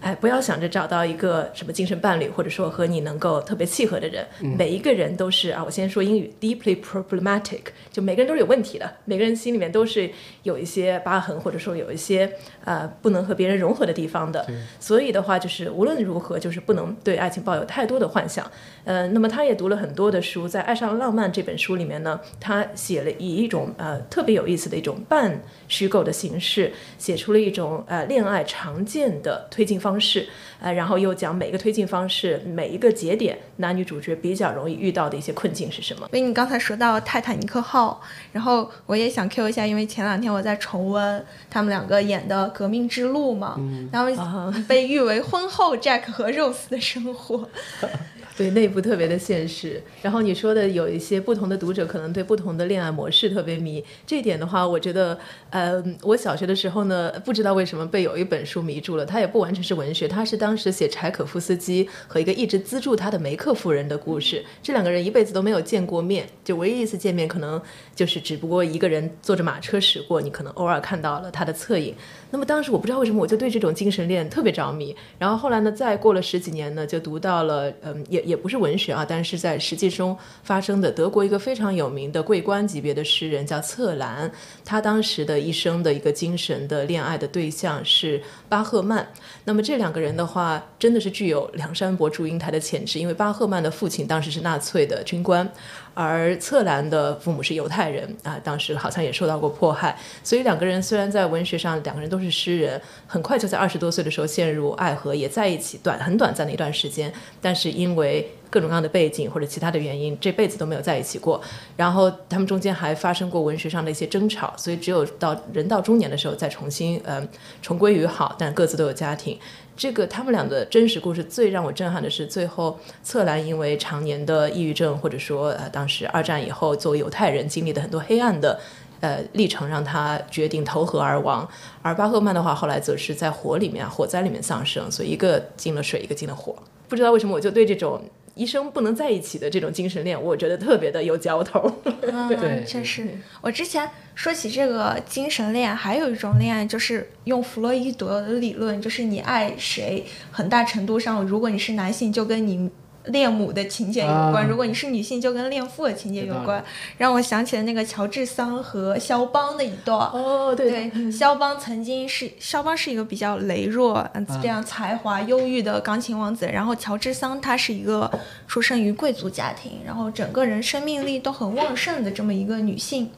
Speaker 4: 哎，不要想着找到一个什么精神伴侣，或者说和你能够特别契合的人。每一个人都是啊，我先说英语，deeply problematic，就每个人都是有问题的，每个人心里面都是有一些疤痕，或者说有一些呃不能和别人融合的地方的。所以的话，就是无论如何，就是不能对爱情抱有太多的幻想。呃，那么他也读了很多的书，在《爱上浪漫》这本书里面呢，他写了以一种呃特别有意思的一种半虚构的形式，写出了一种呃恋爱常见的推进方式，呃，然后又讲每个推进方式每一个节点男女主角比较容易遇到的一些困境是什么。
Speaker 5: 因为你刚才说到泰坦尼克号，然后我也想 Q 一下，因为前两天我在重温他们两个演的《革命之路》嘛，然后被誉为婚后 Jack 和 Rose 的生活。
Speaker 4: 对内部特别的现实，然后你说的有一些不同的读者可能对不同的恋爱模式特别迷，这一点的话，我觉得，呃，我小学的时候呢，不知道为什么被有一本书迷住了，它也不完全是文学，它是当时写柴可夫斯基和一个一直资助他的梅克夫人的故事，这两个人一辈子都没有见过面，就唯一一次见面可能就是只不过一个人坐着马车驶过，你可能偶尔看到了他的侧影。那么当时我不知道为什么我就对这种精神恋特别着迷，然后后来呢，再过了十几年呢，就读到了，嗯，也也不是文学啊，但是在实际中发生的德国一个非常有名的桂冠级别的诗人叫策兰，他当时的一生的一个精神的恋爱的对象是巴赫曼。那么这两个人的话，真的是具有梁山伯祝英台的潜质，因为巴赫曼的父亲当时是纳粹的军官。而策兰的父母是犹太人啊，当时好像也受到过迫害，所以两个人虽然在文学上两个人都是诗人，很快就在二十多岁的时候陷入爱河，也在一起短很短暂的一段时间，但是因为各种各样的背景或者其他的原因，这辈子都没有在一起过。然后他们中间还发生过文学上的一些争吵，所以只有到人到中年的时候再重新呃重归于好，但各自都有家庭。这个他们俩的真实故事最让我震撼的是，最后策兰因为常年的抑郁症，或者说呃当时二战以后作为犹太人经历的很多黑暗的呃历程，让他决定投河而亡。而巴赫曼的话，后来则是在火里面火灾里面丧生，所以一个进了水，一个进了火。不知道为什么，我就对这种一生不能在一起的这种精神恋，我觉得特别的有嚼头。
Speaker 5: 嗯，确实，我之前说起这个精神恋，还有一种恋爱，就是用弗洛伊德的理论，就是你爱谁，很大程度上，如果你是男性，就跟你。恋母的情节有关，如果你是女性，就跟恋父的情节有关，让我想起了那个乔治桑和肖邦的一段。
Speaker 4: 哦，对
Speaker 5: 对，肖邦曾经是肖邦是一个比较羸弱、这样才华忧郁的钢琴王子，然后乔治桑他是一个出生于贵族家庭，然后整个人生命力都很旺盛的这么一个女性，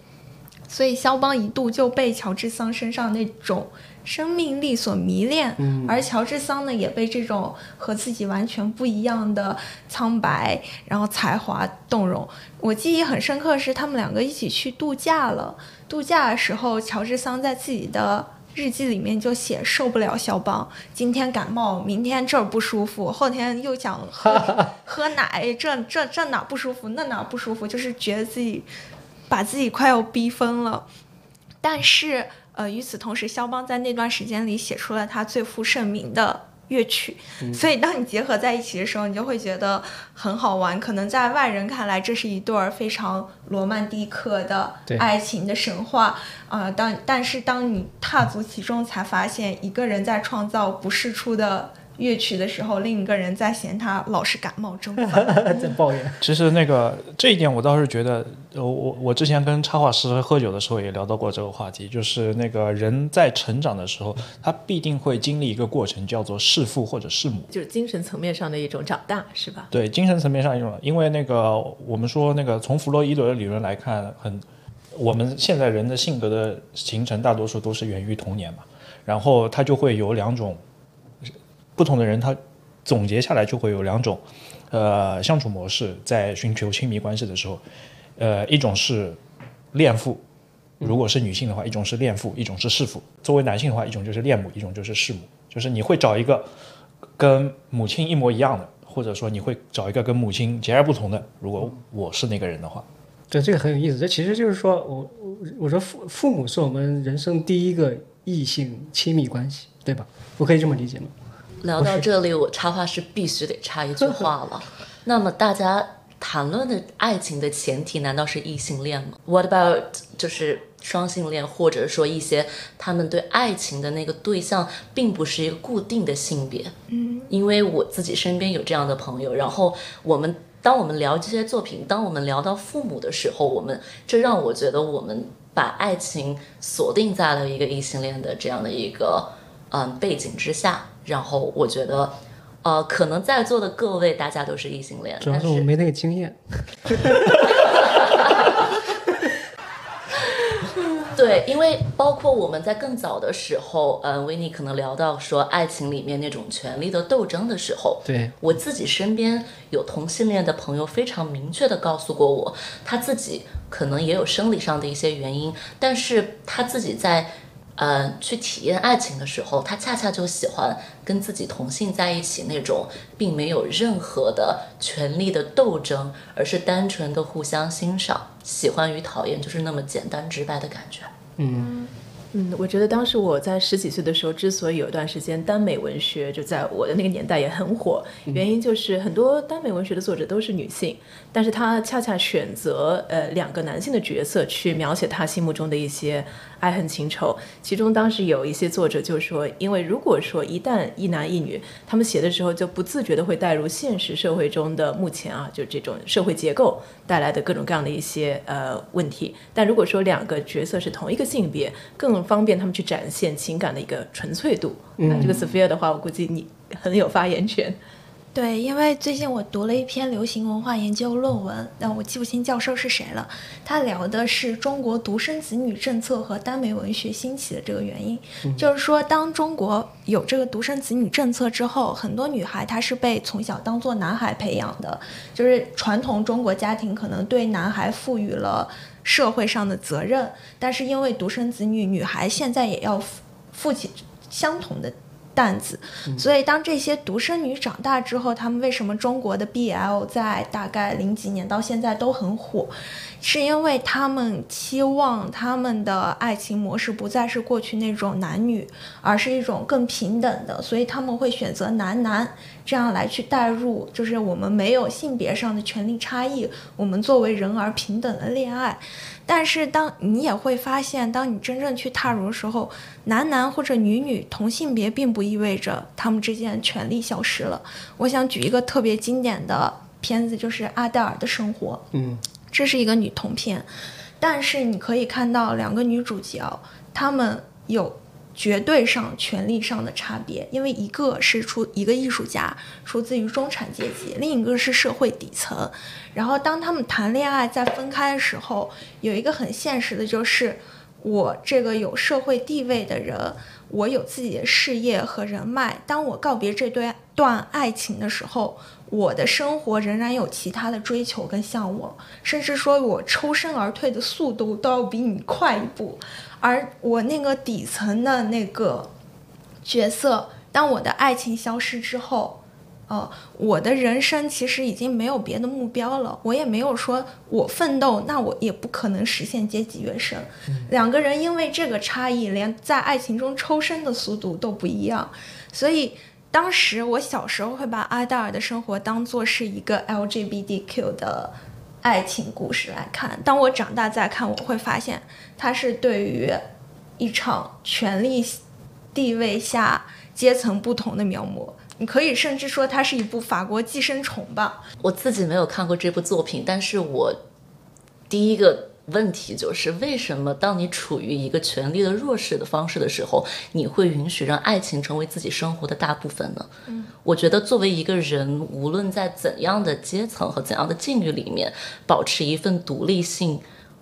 Speaker 5: 所以肖邦一度就被乔治桑身上那种。生命力所迷恋，而乔治桑呢也被这种和自己完全不一样的苍白，然后才华动容。我记忆很深刻是，他们两个一起去度假了。度假的时候，乔治桑在自己的日记里面就写受不了肖邦，今天感冒，明天这儿不舒服，后天又想喝喝奶，这这这哪不舒服，那哪不舒服，就是觉得自己把自己快要逼疯了。但是。呃，与此同时，肖邦在那段时间里写出了他最负盛名的乐曲，所以当你结合在一起的时候，你就会觉得很好玩。可能在外人看来，这是一对儿非常罗曼蒂克的爱情的神话啊。当但是当你踏足其中，才发现一个人在创造不世出的。乐曲的时候，另一个人在嫌他老是感冒症
Speaker 3: 在抱怨。
Speaker 2: 其实那个这一点，我倒是觉得，我我我之前跟插画师喝酒的时候也聊到过这个话题，就是那个人在成长的时候，他必定会经历一个过程，叫做弑父或者弑母，
Speaker 4: 就是精神层面上的一种长大，是吧？
Speaker 2: 对，精神层面上一种，因为那个我们说那个从弗洛伊德的理论来看，很我们现在人的性格的形成，大多数都是源于童年嘛，然后他就会有两种。不同的人他总结下来就会有两种，呃，相处模式，在寻求亲密关系的时候，呃，一种是恋父，如果是女性的话，一种是恋父，一种是弑父；作为男性的话，一种就是恋母，一种就是弑母，就是你会找一个跟母亲一模一样的，或者说你会找一个跟母亲截然不同的。如果我是那个人的话，
Speaker 3: 对，这个很有意思。这其实就是说我我我说父父母是我们人生第一个异性亲密关系，对吧？我可以这么理解吗？
Speaker 6: 聊到这里，我插话是必须得插一句话了。那么大家谈论的爱情的前提，难道是异性恋吗？What about 就是双性恋，或者说一些他们对爱情的那个对象，并不是一个固定的性别？嗯，因为我自己身边有这样的朋友，然后我们当我们聊这些作品，当我们聊到父母的时候，我们这让我觉得我们把爱情锁定在了一个异性恋的这样的一个嗯背景之下，然后我觉得。呃，可能在座的各位大家都是异性恋，
Speaker 3: 主要是我没那个经验。
Speaker 6: 对，因为包括我们在更早的时候，嗯，维尼可能聊到说爱情里面那种权力的斗争的时候，
Speaker 3: 对，
Speaker 6: 我自己身边有同性恋的朋友非常明确的告诉过我，他自己可能也有生理上的一些原因，但是他自己在。呃，去体验爱情的时候，他恰恰就喜欢跟自己同性在一起那种，并没有任何的权力的斗争，而是单纯的互相欣赏，喜欢与讨厌就是那么简单直白的感觉。
Speaker 3: 嗯，
Speaker 4: 嗯，我觉得当时我在十几岁的时候，之所以有一段时间耽美文学就在我的那个年代也很火，原因就是很多耽美文学的作者都是女性，但是她恰恰选择呃两个男性的角色去描写她心目中的一些爱恨情仇。其中当时有一些作者就说，因为如果说一旦一男一女，他们写的时候就不自觉的会带入现实社会中的目前啊，就这种社会结构带来的各种各样的一些呃问题。但如果说两个角色是同一个性别，更方便他们去展现情感的一个纯粹度。那这个 Sophia 的话，我估计你很有发言权。
Speaker 5: 对，因为最近我读了一篇流行文化研究论文，但我记不清教授是谁了。他聊的是中国独生子女政策和耽美文学兴起的这个原因。就是说，当中国有这个独生子女政策之后，很多女孩她是被从小当做男孩培养的，就是传统中国家庭可能对男孩赋予了社会上的责任，但是因为独生子女，女孩现在也要负负起相同的担子，所以当这些独生女长大之后，她们为什么中国的 BL 在大概零几年到现在都很火？是因为他们期望他们的爱情模式不再是过去那种男女，而是一种更平等的，所以他们会选择男男这样来去代入，就是我们没有性别上的权利差异，我们作为人而平等的恋爱。但是当你也会发现，当你真正去踏入的时候，男男或者女女同性别并不意味着他们之间权利消失了。我想举一个特别经典的片子，就是《阿黛尔的生活》。
Speaker 3: 嗯，
Speaker 5: 这是一个女同片，但是你可以看到两个女主角，她们有绝对上权力上的差别，因为一个是出一个艺术家，出自于中产阶级，另一个是社会底层。然后当他们谈恋爱在分开的时候，有一个很现实的就是，我这个有社会地位的人，我有自己的事业和人脉。当我告别这段段爱情的时候，我的生活仍然有其他的追求跟向往，甚至说我抽身而退的速度都要比你快一步。而我那个底层的那个角色，当我的爱情消失之后，呃，我的人生其实已经没有别的目标了，我也没有说我奋斗，那我也不可能实现阶级跃升。两个人因为这个差异，连在爱情中抽身的速度都不一样，所以。当时我小时候会把阿黛尔的生活当做是一个 LGBTQ 的爱情故事来看。当我长大再看，我会发现它是对于一场权力地位下阶层不同的描摹。你可以甚至说它是一部法国寄生虫吧。
Speaker 6: 我自己没有看过这部作品，但是我第一个问题就是，为什么当你处于一个权力的弱势的方式的时候，你会允许让爱情成为自己生活的大部分呢？嗯，我觉得作为一个人，无论在怎样的阶层和怎样的境遇里面，保持一份独立性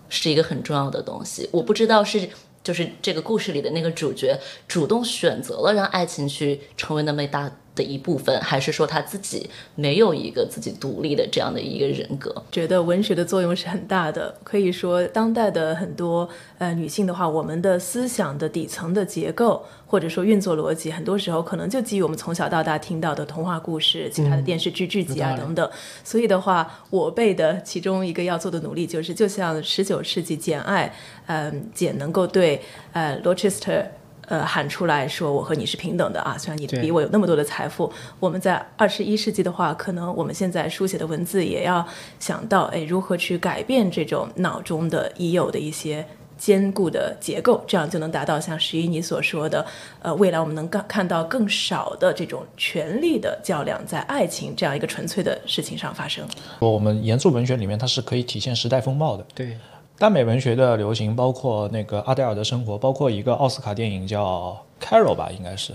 Speaker 6: 是一个很重要的东西。我不知道是。就是这个故事里的那个主角主动选择了让爱情去成为那么大的一部分，还是说他自己没有一个自己独立的这样的一个人格？
Speaker 4: 觉得文学的作用是很大的，可以说当代的很多呃女性的话，我们的思想的底层的结构或者说运作逻辑，很多时候可能就基于我们从小到大听到的童话故事、其他的电视剧剧集啊等等。所以的话，我辈的其中一个要做的努力就是，就像十九世纪简爱，嗯、简能够对呃罗切斯特。呃，喊出来说我和你是平等的啊！虽然你
Speaker 3: 对
Speaker 4: 比我有那么多的财富，我们在二十一世纪的话，可能我们现在书写的文字也要想到，哎，如何去改变这种脑中的已有的一些坚固的结构，这样就能达到像十一你所说的，呃，未来我们能看看到更少的这种权力的较量在爱情这样一个纯粹的事情上发生。
Speaker 2: 我们严肃文学里面它是可以体现时代风貌的。
Speaker 3: 对，
Speaker 2: 耽美文学的流行，包括那个阿黛尔的生活，包括一个奥斯卡电影叫《Carol》吧，应该是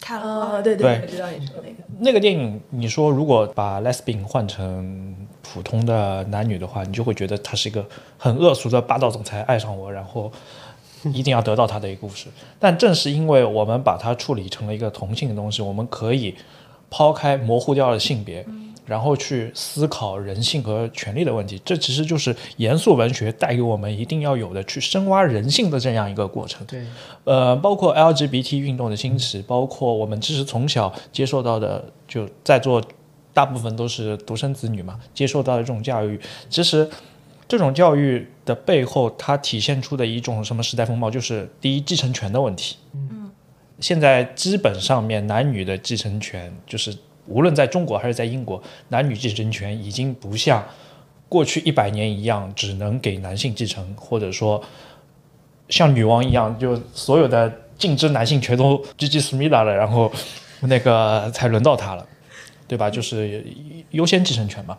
Speaker 5: 看了，
Speaker 4: 哦，对
Speaker 2: 对
Speaker 4: 我知道你说那个。
Speaker 2: 那个电影。你说如果把 lesbian 换成普通的男女的话，你就会觉得他是一个很恶俗的霸道总裁爱上我，然后一定要得到他的一个故事。但正是因为我们把它处理成了一个同性的东西，我们可以抛开模糊掉了性别，然后去思考人性和权利的问题。这其实就是严肃文学带给我们一定要有的去深挖人性的这样一个过程。
Speaker 3: 对，
Speaker 2: 呃，包括 LGBT 运动的兴起，包括我们其实从小接受到的，就在座大部分都是独生子女嘛，接受到的这种教育，其实这种教育的背后，它体现出的一种什么时代风貌，就是第一继承权的问题。嗯，现在基本上面男女的继承权，就是无论在中国还是在英国，男女继承权已经不像过去一百年一样，只能给男性继承，或者说像女王一样，就所有的尽知男性全都 GG 思密达了，然后那个才轮到他了，对吧？就是优先继承权嘛。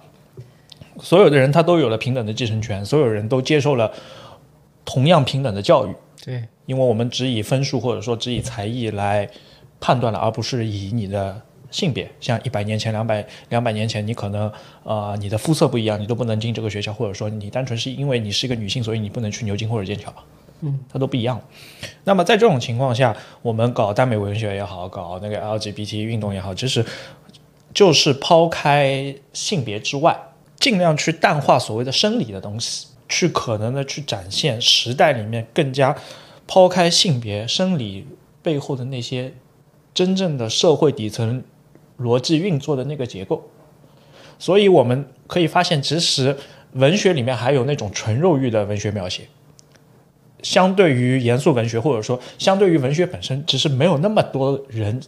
Speaker 2: 所有的人他都有了平等的继承权，所有人都接受了同样平等的教育，
Speaker 3: 对，
Speaker 2: 因为我们只以分数或者说只以才艺来判断了，而不是以你的性别。像一百年前、两百两百年前，你可能呃你的肤色不一样，你都不能进这个学校，或者说你单纯是因为你是一个女性，所以你不能去牛津或者剑桥。
Speaker 3: 嗯，
Speaker 2: 它都不一样。那么在这种情况下，我们搞耽美文学也好，搞那个 LGBT 运动也好，就是就是抛开性别之外，尽量去淡化所谓的生理的东西，去可能的去展现时代里面更加抛开性别生理背后的那些真正的社会底层逻辑运作的那个结构。所以我们可以发现，其实文学里面还有那种纯肉欲的文学描写。相对于严肃文学，或者说相对于文学本身，其实没有那么多人，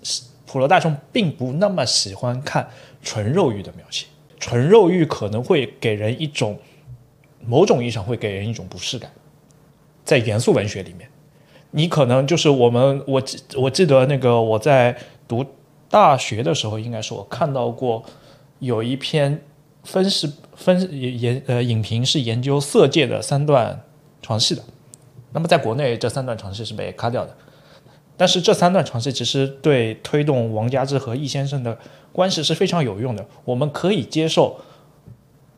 Speaker 2: 普罗大众并不那么喜欢看纯肉欲的描写。纯肉欲可能会给人一种某种意义上会给人一种不适感，在严肃文学里面，你可能就是我们我记我记得那个我在读大学的时候，应该是我看到过有一篇分析分研呃影评是研究色戒的三段床戏的。那么在国内这三段床戏是被卡掉的，但是这三段床戏其实对推动王家之和易先生的关系是非常有用的。我们可以接受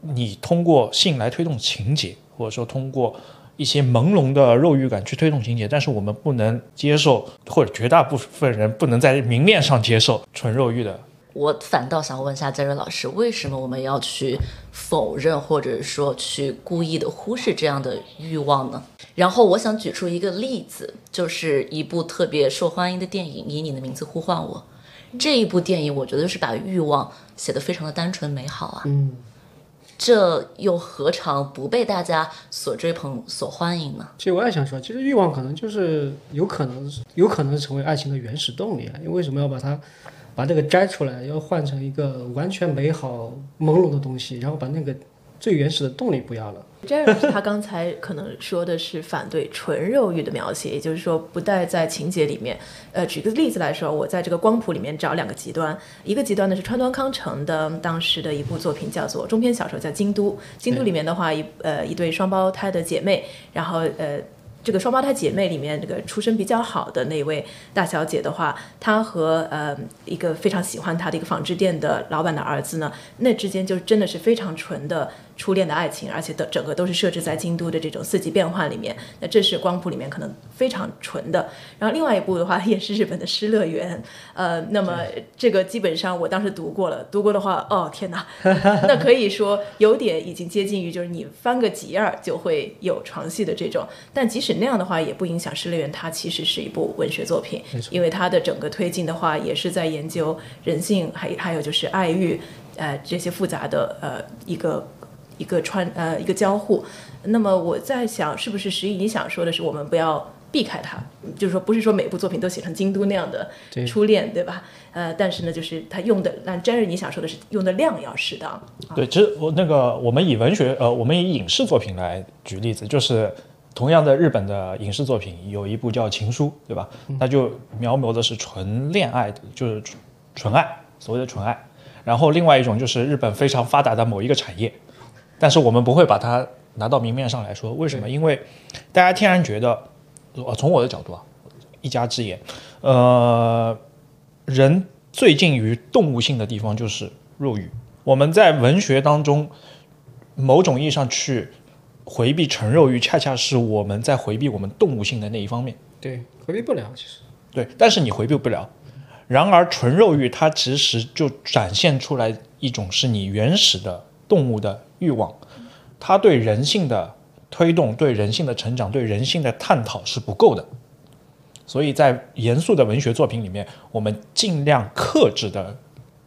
Speaker 2: 你通过性来推动情节，或者说通过一些朦胧的肉欲感去推动情节，但是我们不能接受，或者绝大部分人不能在明面上接受纯肉欲的
Speaker 6: 我反倒想问一下嘉瑞老师，为什么我们要去否认或者说去故意的忽视这样的欲望呢？然后我想举出一个例子，就是一部特别受欢迎的电影《以你的名字呼唤我》。这一部电影，我觉得是把欲望写得非常的单纯美好啊，
Speaker 3: 嗯，
Speaker 6: 这又何尝不被大家所追捧、所欢迎呢？
Speaker 3: 其实我也想说，其实欲望可能就是有可能有可能成为爱情的原始动力啊。因为为什么要把它把这个摘出来，要换成一个完全美好朦胧的东西，然后把那个最原始的动力不要了？
Speaker 4: 詹老师他刚才可能说的是反对纯肉欲的描写，也就是说不带在情节里面。呃，举个例子来说，我在这个光谱里面找两个极端，一个极端呢是川端康成的当时的一部作品叫做中篇小说叫《京都》，《京都》里面的话一呃一对双胞胎的姐妹，然后呃。这个双胞胎姐妹里面，这个出身比较好的那位大小姐的话，她和呃一个非常喜欢她的一个纺织店的老板的儿子呢，那之间就真的是非常纯的初恋的爱情，而且的整个都是设置在京都的这种四季变换里面。那这是光谱里面可能非常纯的。然后另外一部的话也是日本的《失乐园》，呃，那么这个基本上我当时读过了，读过的话，哦天哪，那可以说有点已经接近于就是你翻个几页就会有床戏的这种。但即使那样的话，也不影响《失乐园》它其实是一部文学作品，因为它的整个推进的话也是在研究人性，还还有就是爱欲，呃这些复杂的呃一个。一个穿呃一个交互，那么我在想，是不是十一你想说的是，我们不要避开它，就是说不是说每部作品都写成京都那样的初恋，对吧？呃，但是呢，就是他用的，那真是你想说的是用的量要适当，
Speaker 2: 对，其实我那个我们以文学呃，我们以影视作品来举例子，就是同样的日本的影视作品，有一部叫《情书》，对吧？它就描摹的是纯恋爱的，就是纯纯爱，所谓的纯爱。然后另外一种就是日本非常发达的某一个产业，但是我们不会把它拿到明面上来说，为什么？因为大家天然觉得，呃，从我的角度啊，一家之言，呃，人最近于动物性的地方就是肉欲。我们在文学当中，某种意义上去回避纯肉欲，恰恰是我们在回避我们动物性的那一方面。
Speaker 3: 对，回避不了，其实
Speaker 2: 对，但是你回避不了。然而，纯肉欲它其实就展现出来一种是你原始的动物的欲望，它对人性的推动、对人性的成长、对人性的探讨是不够的。所以在严肃的文学作品里面，我们尽量克制的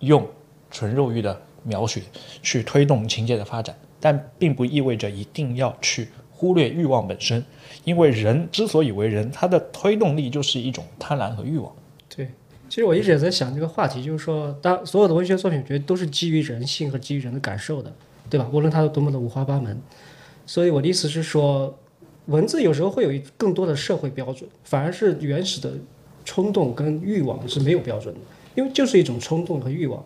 Speaker 2: 用纯肉欲的描写去推动情节的发展，但并不意味着一定要去忽略欲望本身，因为人之所以为人，他的推动力就是一种贪婪和欲望。
Speaker 3: 对。其实我一直也在想这个话题，就是说，当所有的文学作品，我觉得都是基于人性和基于人的感受的，对吧？无论它有多么的五花八门。所以我的意思是说，文字有时候会有一更多的社会标准，反而是原始的冲动跟欲望是没有标准的，因为就是一种冲动和欲望，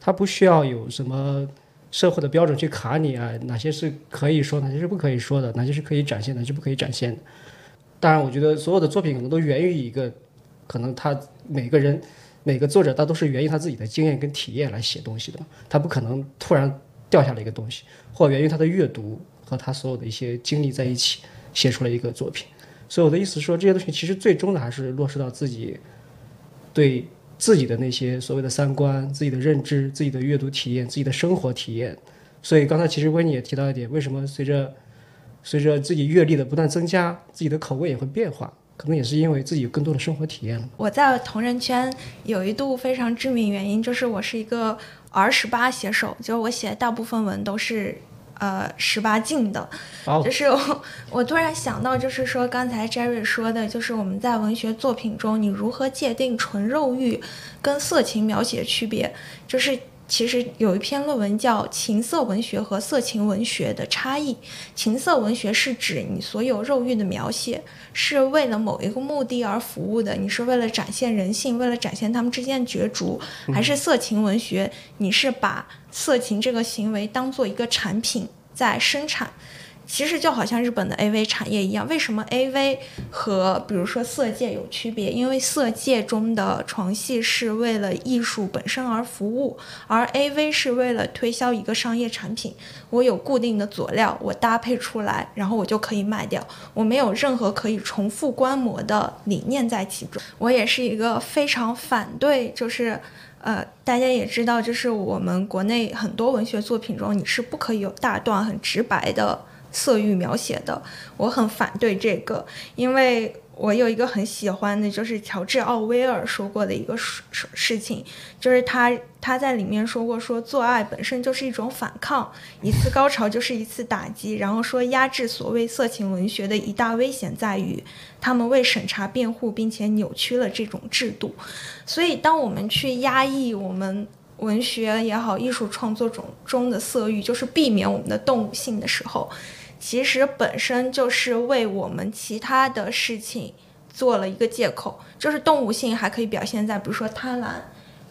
Speaker 3: 它不需要有什么社会的标准去卡你啊，哪些是可以说，哪些是不可以说的，哪些是可以展现的，哪些不可以展现的。当然，我觉得所有的作品可能都源于一个，可能他每个人每个作者他都是源于他自己的经验跟体验来写东西的，他不可能突然掉下来一个东西，或源于他的阅读和他所有的一些经历在一起写出了一个作品。所以我的意思是说，这些东西其实最终的还是落实到自己对自己的那些所谓的三观、自己的认知、自己的阅读体验、自己的生活体验。所以刚才其实温妮也提到一点，为什么随着随着自己阅历的不断增加，自己的口味也会变化，可能也是因为自己有更多的生活体验了。
Speaker 5: 我在同人圈有一度非常知名原因，就是我是一个 R 十八写手，就是我写大部分文都是呃十八禁的。
Speaker 3: 哦
Speaker 5: 就是我我突然想到，就是说刚才 Jerry 说的，就是我们在文学作品中，你如何界定纯肉欲跟色情描写区别？就是其实有一篇论文叫《情色文学和色情文学的差异》。情色文学是指你所有肉欲的描写是为了某一个目的而服务的，你是为了展现人性，为了展现他们之间的角逐，还是色情文学？你是把色情这个行为当做一个产品在生产。其实就好像日本的 AV 产业一样，为什么 AV 和比如说色戒有区别？因为色戒中的床戏是为了艺术本身而服务，而 AV 是为了推销一个商业产品。我有固定的佐料，我搭配出来，然后我就可以卖掉。我没有任何可以重复观摩的理念在其中。我也是一个非常反对，就是。呃，大家也知道，就是我们国内很多文学作品中，你是不可以有大段很直白的色欲描写的。我很反对这个，因为我有一个很喜欢的，就是乔治奥威尔说过的一个事事情，就是他他在里面说过，说做爱本身就是一种反抗，一次高潮就是一次打击，然后说压制所谓色情文学的一大危险在于，他们为审查辩护，并且扭曲了这种制度。所以，当我们去压抑我们文学也好、艺术创作中中的色欲，就是避免我们的动物性的时候，其实本身就是为我们其他的事情做了一个借口。就是动物性还可以表现在，比如说贪婪，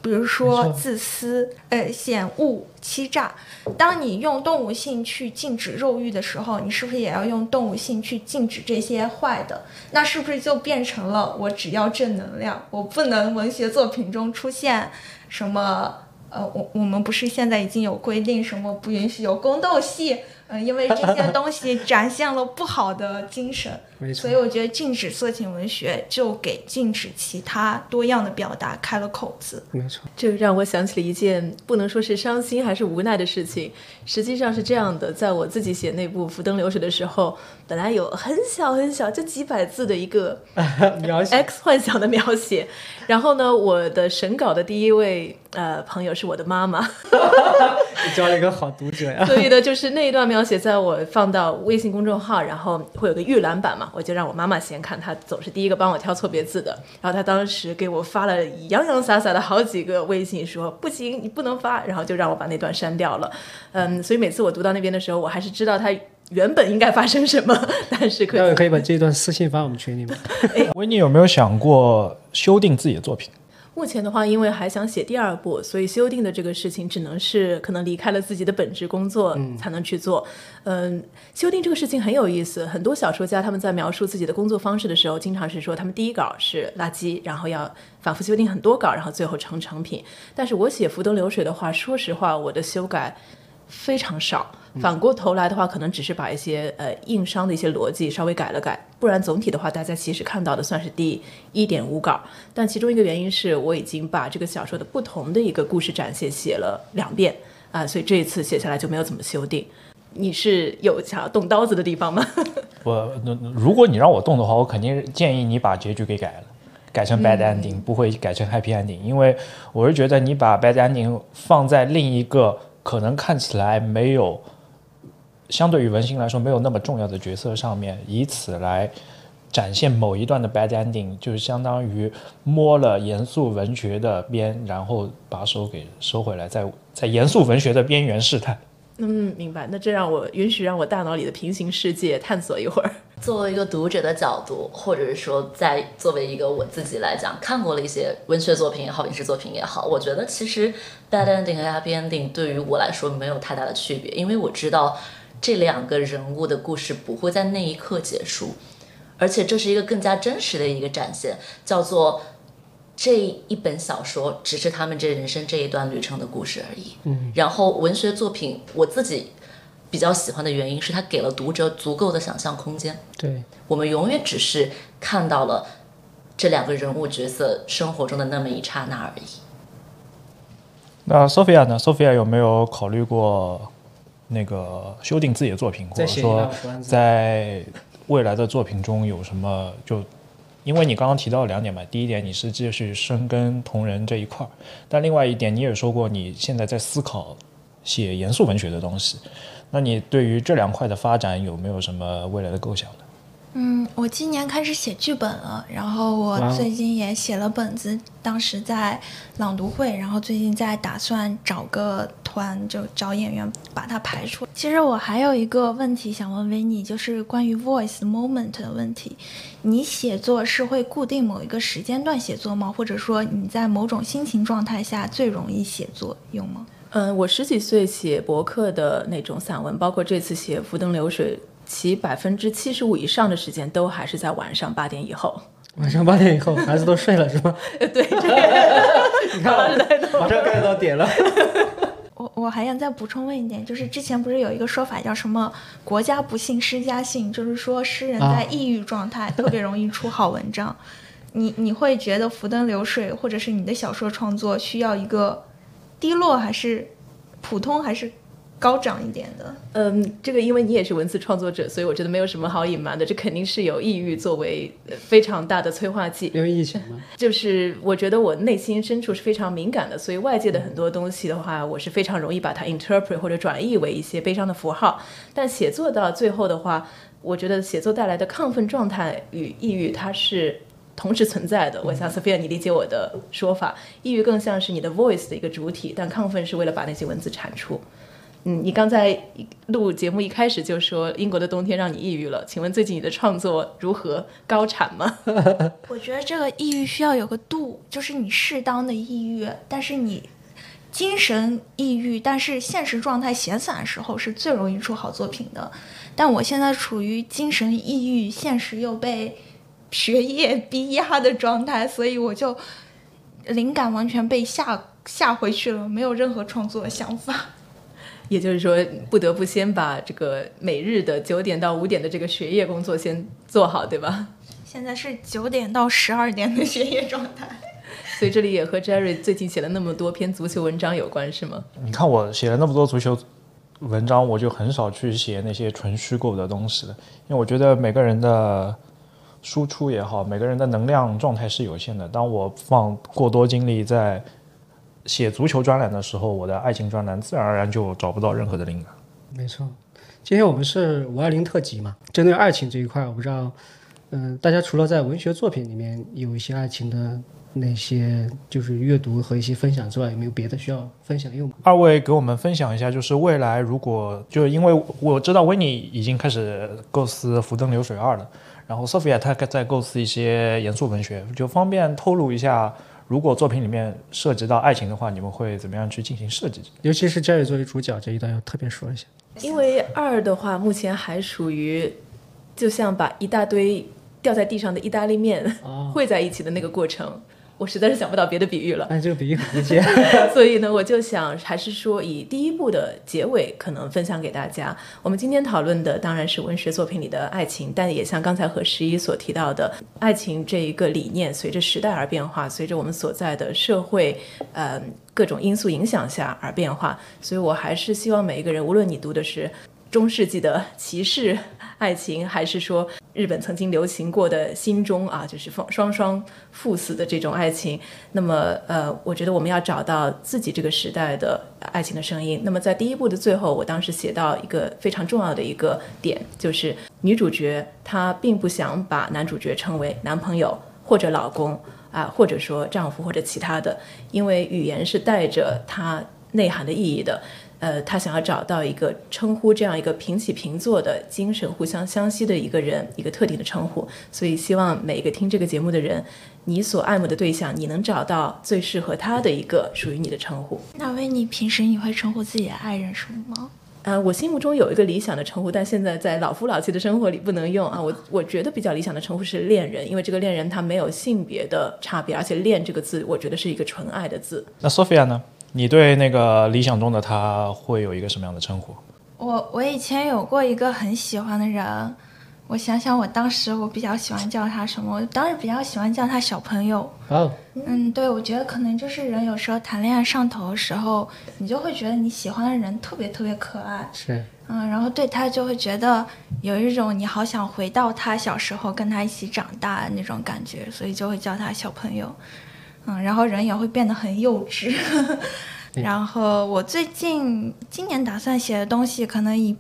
Speaker 5: 比如说自私、呃险恶、欺诈。当你用动物性去禁止肉欲的时候，你是不是也要用动物性去禁止这些坏的？那是不是就变成了我只要正能量，我不能文学作品中出现什么呃，我我们不是现在已经有规定，什么不允许有宫斗戏，嗯、因为这些东西展现了不好的精神，
Speaker 3: 没错
Speaker 5: 所以我觉得禁止色情文学就给禁止其他多样的表达开了口子。
Speaker 3: 没错，
Speaker 4: 这让我想起了一件不能说是伤心还是无奈的事情，实际上是这样的：在我自己写那部《浮灯流水》的时候，本来有很小很小，就几百字的一个
Speaker 3: 描写
Speaker 4: X 幻想的描写，然后呢，我的审稿的第一位呃朋友是我的妈妈，
Speaker 3: 你交了一个好读者呀。
Speaker 4: 所以呢，就是那一段描写，在我放到微信公众号，然后会有个预览版嘛，我就让我妈妈先看，她总是第一个帮我挑错别字的。然后她当时给我发了洋洋洒洒的好几个微信，说不行，你不能发，然后就让我把那段删掉了。嗯，所以每次我读到那边的时候，我还是知道它原本应该发生什么，但是可
Speaker 3: 待会可以把这段私信发我们群里面。
Speaker 2: 维尼有没有想过修订自己的作品？
Speaker 4: 目前的话，因为还想写第二部，所以修订的这个事情只能是可能离开了自己的本职工作才能去做。嗯，修订这个事情很有意思，很多小说家他们在描述自己的工作方式的时候，经常是说他们第一稿是垃圾，然后要反复修订很多稿，然后最后成成品。但是我写《浮灯流水》的话，说实话，我的修改非常少。反过头来的话，可能只是把一些呃硬伤的一些逻辑稍微改了改，不然总体的话，大家其实看到的算是第一点五稿。但其中一个原因是我已经把这个小说的不同的一个故事展现写了两遍啊、所以这一次写下来就没有怎么修订。你是有想要动刀子的地方吗？
Speaker 2: 我那那如果你让我动的话，我肯定建议你把结局给改了，改成 bad ending，、不会改成 happy ending，因为我是觉得你把 bad ending 放在另一个可能看起来没有，相对于文心来说没有那么重要的角色上面，以此来展现某一段的 bad ending，就是相当于摸了严肃文学的边，然后把手给收回来，在在严肃文学的边缘试探。
Speaker 4: 嗯，明白。那这让我允许让我大脑里的平行世界探索一会儿。
Speaker 6: 作为一个读者的角度，或者是说，在作为一个我自己来讲，看过了一些文学作品也好，影视作品也好，我觉得其实 bad ending 和 happy ending 对于我来说没有太大的区别，因为我知道这两个人物的故事不会在那一刻结束，而且这是一个更加真实的一个展现，叫做这一本小说只是他们这人生这一段旅程的故事而已。嗯，然后文学作品我自己比较喜欢的原因是它给了读者足够的想象空间。
Speaker 3: 对，
Speaker 6: 我们永远只是看到了这两个人物角色生活中的那么一刹那而已。
Speaker 2: 那 Sophia 呢？Sophia 有没有考虑过那个修订自己的作品，或者说在未来的作品中有什么就？因为你刚刚提到两点嘛，第一点你是继续深耕同人这一块儿，但另外一点你也说过你现在在思考写严肃文学的东西，那你对于这两块的发展有没有什么未来的构想呢？
Speaker 5: 嗯，我今年开始写剧本了，然后我最近也写了本子，当时在朗读会，然后最近在打算找个团，就找演员把它排出。其实我还有一个问题想问维尼，就是关于 voice moment 的问题。你写作是会固定某一个时间段写作吗？或者说你在某种心情状态下最容易写作，有吗？
Speaker 4: 嗯，我十几岁写博客的那种散文，包括这次写《浮灯流水》，其百分之七十五以上的时间都还是在晚上八点以后。
Speaker 3: 晚上八点以后，孩子都睡了是吗？
Speaker 4: 对，这 个
Speaker 3: 你看，马上 get 到点了。
Speaker 5: 我我还想再补充问一点，就是之前不是有一个说法叫什么“国家不幸诗家幸”，就是说诗人在抑郁状态特别容易出好文章。你你会觉得《浮灯流水》或者是你的小说创作需要一个低落，还是普通，还是高涨一点的？
Speaker 4: 嗯，这个因为你也是文字创作者，所以我觉得没有什么好隐瞒的，这肯定是有抑郁作为呃非常大的催化剂。
Speaker 3: 因为疫情吗，
Speaker 4: 就是我觉得我内心深处是非常敏感的，所以外界的很多东西的话，我是非常容易把它 interpret 或者转译为一些悲伤的符号。但写作到最后的话，我觉得写作带来的亢奋状态与抑郁它是同时存在的。我想 Sophia 你理解我的说法，抑郁更像是你的 voice 的一个主体，但亢奋是为了把那些文字产出。嗯，你刚才录节目一开始就说英国的冬天让你抑郁了，请问最近你的创作如何？高产吗？
Speaker 5: 我觉得这个抑郁需要有个度，就是你适当的抑郁，但是你精神抑郁，但是现实状态闲散的时候是最容易出好作品的。但我现在处于精神抑郁，现实又被学业逼压的状态，所以我就灵感完全被吓下回去了，没有任何创作的想法。
Speaker 4: 也就是说，不得不先把这个每日的九点到五点的这个学业工作先做好，对吧？
Speaker 5: 现在是九点到十二点的学业状态。
Speaker 4: 所以这里也和 Jerry 最近写了那么多篇足球文章有关，是吗？
Speaker 2: 你看我写了那么多足球文章，我就很少去写那些纯虚构的东西了，因为我觉得每个人的输出也好，每个人的能量状态是有限的。当我放过多精力在写足球专栏的时候，我的爱情专栏自然而然就找不到任何的灵感。
Speaker 3: 没错，今天我们是五二零特辑嘛，针对爱情这一块，我不知道，嗯、大家除了在文学作品里面有一些爱情的那些就是阅读和一些分享之外，有没有别的需要分享？因为我们
Speaker 2: 二位给我们分享一下，就是未来如果就是因为我知道维尼已经开始构思《浮灯流水二》了，然后 Sophia 她在构思一些严肃文学，就方便透露一下，如果作品里面涉及到爱情的话，你们会怎么样去进行设计？
Speaker 3: 尤其是 Jerry 作为主角这一段要特别说一下。
Speaker 4: 因为二的话，目前还属于就像把一大堆掉在地上的意大利面
Speaker 3: 哦
Speaker 4: 汇在一起的那个过程，我实在是想不到别的比喻了。
Speaker 3: 哎，这个比喻很理解。
Speaker 4: 所以呢，我就想还是说以第一部的结尾可能分享给大家。我们今天讨论的当然是文学作品里的爱情，但也像刚才和十一所提到的，爱情这一个理念随着时代而变化，随着我们所在的社会，呃，各种因素影响下而变化。所以我还是希望每一个人，无论你读的是中世纪的骑士爱情，还是说日本曾经流行过的心中啊，就是双双双赴死的这种爱情。那么，呃，我觉得我们要找到自己这个时代的爱情的声音。那么，在第一部的最后，我当时写到一个非常重要的一个点，就是女主角她并不想把男主角称为男朋友或者老公啊，或者说丈夫或者其他的，因为语言是带着它内涵的意义的。呃，他想要找到一个称呼这样一个平起平坐的精神互相相吸的一个人，一个特定的称呼。所以希望每一个听这个节目的人，你所爱慕的对象，你能找到最适合他的一个属于你的称呼。
Speaker 5: 那维尼平时你会称呼自己的爱人什么吗？
Speaker 4: 呃，我心目中有一个理想的称呼，但现在在老夫老妻的生活里不能用啊。我我觉得比较理想的称呼是恋人，因为这个恋人他没有性别的差别，而且“恋”这个字，我觉得是一个纯爱的字。
Speaker 2: 那 Sophia 呢？你对那个理想中的他会有一个什么样的称呼？
Speaker 5: 我我以前有过一个很喜欢的人，我想想，我当时我比较喜欢叫他什么？我当时比较喜欢叫他小朋友。
Speaker 3: 哦，
Speaker 5: 嗯，对，我觉得可能就是人有时候谈恋爱上头的时候，你就会觉得你喜欢的人特别特别可爱，
Speaker 3: 是
Speaker 5: 嗯，然后对他就会觉得有一种你好想回到他小时候跟他一起长大的那种感觉，所以就会叫他小朋友。嗯，然后人也会变得很幼稚。然后我最近今年打算写的东西，可能以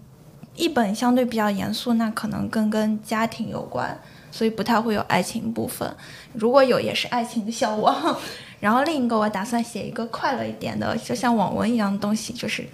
Speaker 5: 一本相对比较严肃，那可能更跟家庭有关，所以不太会有爱情部分。如果有，也是爱情的消亡。然后另一个我打算写一个快乐一点的，就像网文一样的东西，就是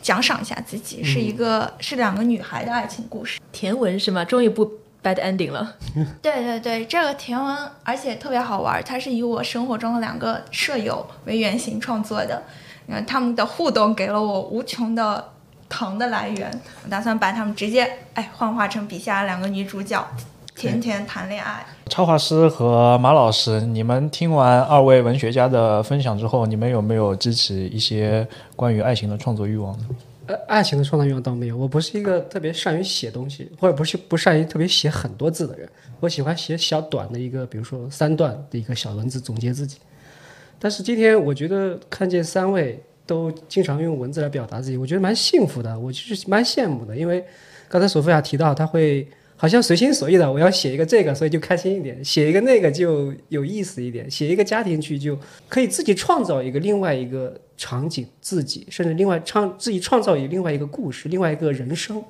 Speaker 5: 奖赏一下自己，是一个是两个女孩的爱情故事。
Speaker 4: 甜文是吗？终于不 bad ending 了。
Speaker 5: 对 对对，这个甜文而且特别好玩，它是以我生活中的两个舍友为原型创作的，嗯，他们的互动给了我无穷的糖的来源。我打算把他们直接哎幻化成笔下两个女主角，甜甜谈恋爱。
Speaker 2: 插画师和马老师，你们听完二位文学家的分享之后，你们有没有激起一些关于爱情的创作欲望呢？
Speaker 3: 呃，爱情的创造欲望倒没有，我不是一个特别善于写东西，或者不是不善于特别写很多字的人。我喜欢写小短的一个，比如说三段的一个小文字总结自己。但是今天我觉得看见三位都经常用文字来表达自己，我觉得蛮幸福的，我就是蛮羡慕的。因为刚才索菲亚提到，他会好像随心所欲的，我要写一个这个，所以就开心一点；写一个那个就有意思一点；写一个家庭剧就可以自己创造一个另外一个场景，自己甚至另外创自己创造一另外一个故事，另外一个人生。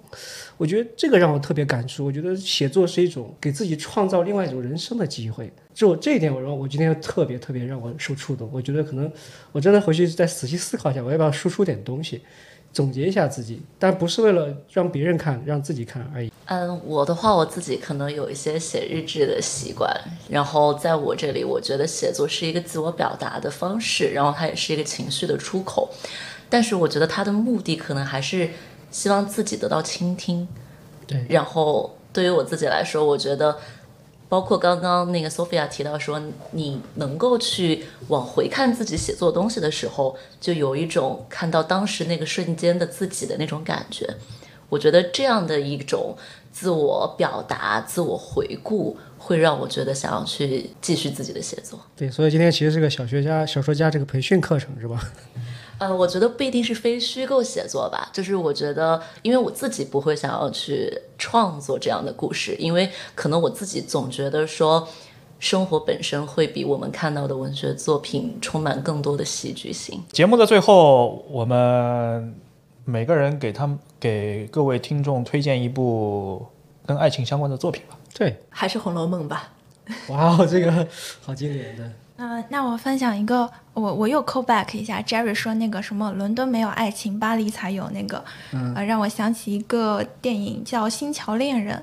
Speaker 3: 我觉得这个让我特别感触。我觉得写作是一种给自己创造另外一种人生的机会。就这一点，我让我今天特别特别让我受触动。我觉得可能我真的回去再仔细思考一下，我要不要输出点东西，总结一下自己，但不是为了让别人看，让自己看而已。
Speaker 6: 嗯，我的话，我自己可能有一些写日志的习惯，然后在我这里，我觉得写作是一个自我表达的方式，然后它也是一个情绪的出口，但是我觉得它的目的可能还是希望自己得到倾听。
Speaker 3: 对，
Speaker 6: 然后对于我自己来说，我觉得包括刚刚那个 Sophia 提到说，你能够去往回看自己写作东西的时候，就有一种看到当时那个瞬间的自己的那种感觉。我觉得这样的一种自我表达、自我回顾，会让我觉得想要去继续自己的写作。
Speaker 3: 对，所以今天其实是个小学家、小说家这个培训课程是吧？
Speaker 6: 呃，我觉得不一定是非虚构写作吧，就是我觉得，因为我自己不会想要去创作这样的故事，因为可能我自己总觉得说，生活本身会比我们看到的文学作品充满更多的戏剧性。
Speaker 2: 节目的最后，我们每个人给他们给各位听众推荐一部跟爱情相关的作品吧。
Speaker 3: 对，
Speaker 4: 还是《红楼梦》吧。
Speaker 3: 哇哦，这个好经典的。
Speaker 5: 呃，那我分享一个，我我又 call back 一下，Jerry 说那个什么伦敦没有爱情，巴黎才有那个，呃，让我想起一个电影叫《新桥恋人》。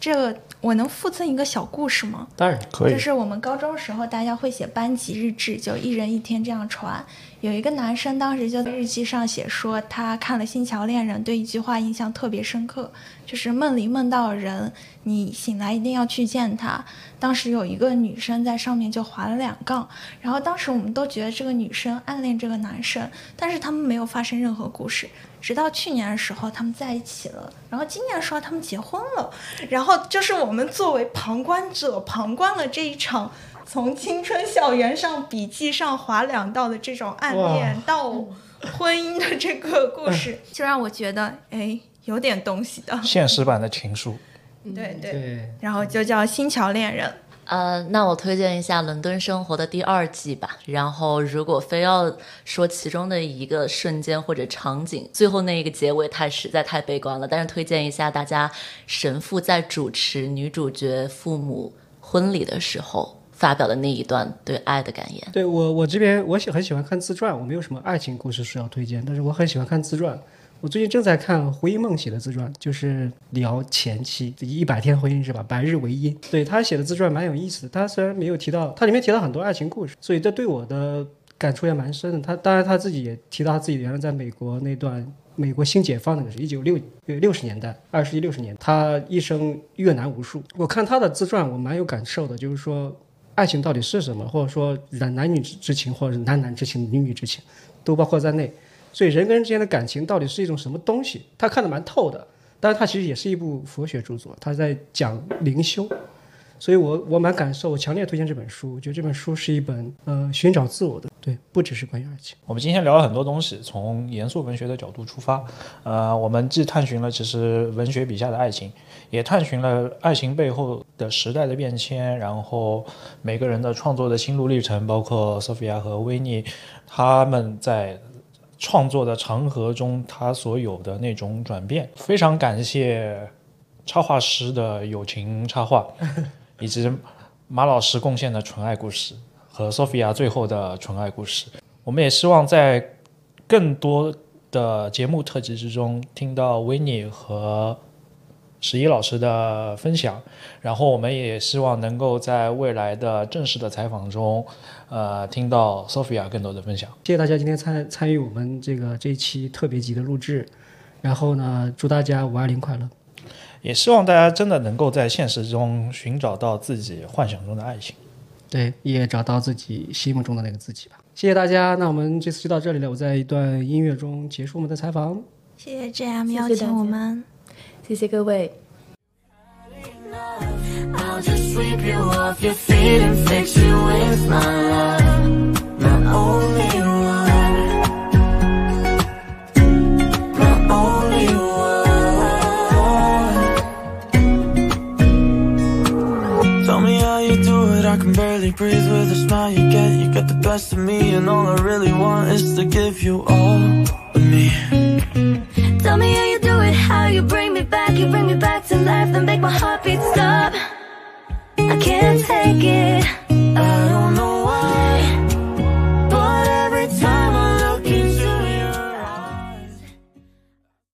Speaker 5: 这个我能附赠一个小故事吗？
Speaker 3: 当然，
Speaker 2: 可以
Speaker 5: 就是我们高中时候，大家会写班级日志，就一人一天这样传。有一个男生当时就在日记上写说，他看了《新桥恋人》，对一句话印象特别深刻，就是梦里梦到人，你醒来一定要去见他。当时有一个女生在上面就划了两杠，然后当时我们都觉得这个女生暗恋这个男生，但是他们没有发生任何故事。直到去年的时候，他们在一起了，然后今年说他们结婚了，然后就是我们作为旁观者，旁观了这一场从青春校园上笔记上划两道的这种暗恋到婚姻的这个故事，就让我觉得哎有点东西的，
Speaker 2: 现实版的情书，
Speaker 5: 对对，
Speaker 3: 对，
Speaker 5: 然后就叫《新桥恋人》。
Speaker 6: 呃，那我推荐一下《伦敦生活》的第二季吧。然后，如果非要说其中的一个瞬间或者场景，最后那一个结尾太实在太悲观了。但是推荐一下大家，神父在主持女主角父母婚礼的时候发表的那一段对爱的感言。
Speaker 3: 对我我这边我喜很喜欢看自传，我没有什么爱情故事需要推荐，但是我很喜欢看自传。我最近正在看胡一梦写的自传，就是聊前妻一百天婚姻是吧？百日为一。对他写的自传蛮有意思的，他虽然没有提到，他里面提到很多爱情故事，所以这对我的感触也蛮深的。他当然他自己也提到他自己原来在美国那段美国新解放那个是一九六六十年代，二十一六十年，他一生越难无数。我看他的自传，我蛮有感受的，就是说爱情到底是什么，或者说男男女之情，或者是男男之情、女女之情，都包括在内。所以人跟人之间的感情到底是一种什么东西？他看得蛮透的，但是他其实也是一部佛学著作，他在讲灵修，所以我我蛮感受，我强烈推荐这本书。我觉得这本书是一本呃寻找自我的，对，不只是关于爱情。
Speaker 2: 我们今天聊了很多东西，从严肃文学的角度出发，呃，我们既探寻了其实文学笔下的爱情，也探寻了爱情背后的时代的变迁，然后每个人的创作的心路历程，包括 Sophia 和维尼他们在创作的长河中他所有的那种转变。非常感谢插画师的友情插画，以及马老师贡献的纯爱故事和 Sophia 最后的纯爱故事。我们也希望在更多的节目特辑之中听到维尼和十一老师的分享，然后我们也希望能够在未来的正式的采访中，呃，听到 Sophia 更多的分享。
Speaker 3: 谢谢大家今天参参与我们这个这一期特别集的录制，然后呢，祝大家五二零快乐。
Speaker 2: 也希望大家真的能够在现实中寻找到自己幻想中的爱情。
Speaker 3: 对，也找到自己心目中的那个自己吧。谢谢大家，那我们这次就到这里了。我在一段音乐中结束我们的采访。
Speaker 5: 谢谢 JM
Speaker 4: 谢谢
Speaker 5: 邀请我们。
Speaker 4: 谢谢各位。
Speaker 1: Can barely breathe with the smile you get. You get the best of me, and all I really want is to give you all of me.
Speaker 7: Tell me how you do it, how you bring me back, you bring me back to life and make my heartbeat stop. I can't take it.
Speaker 1: I don't know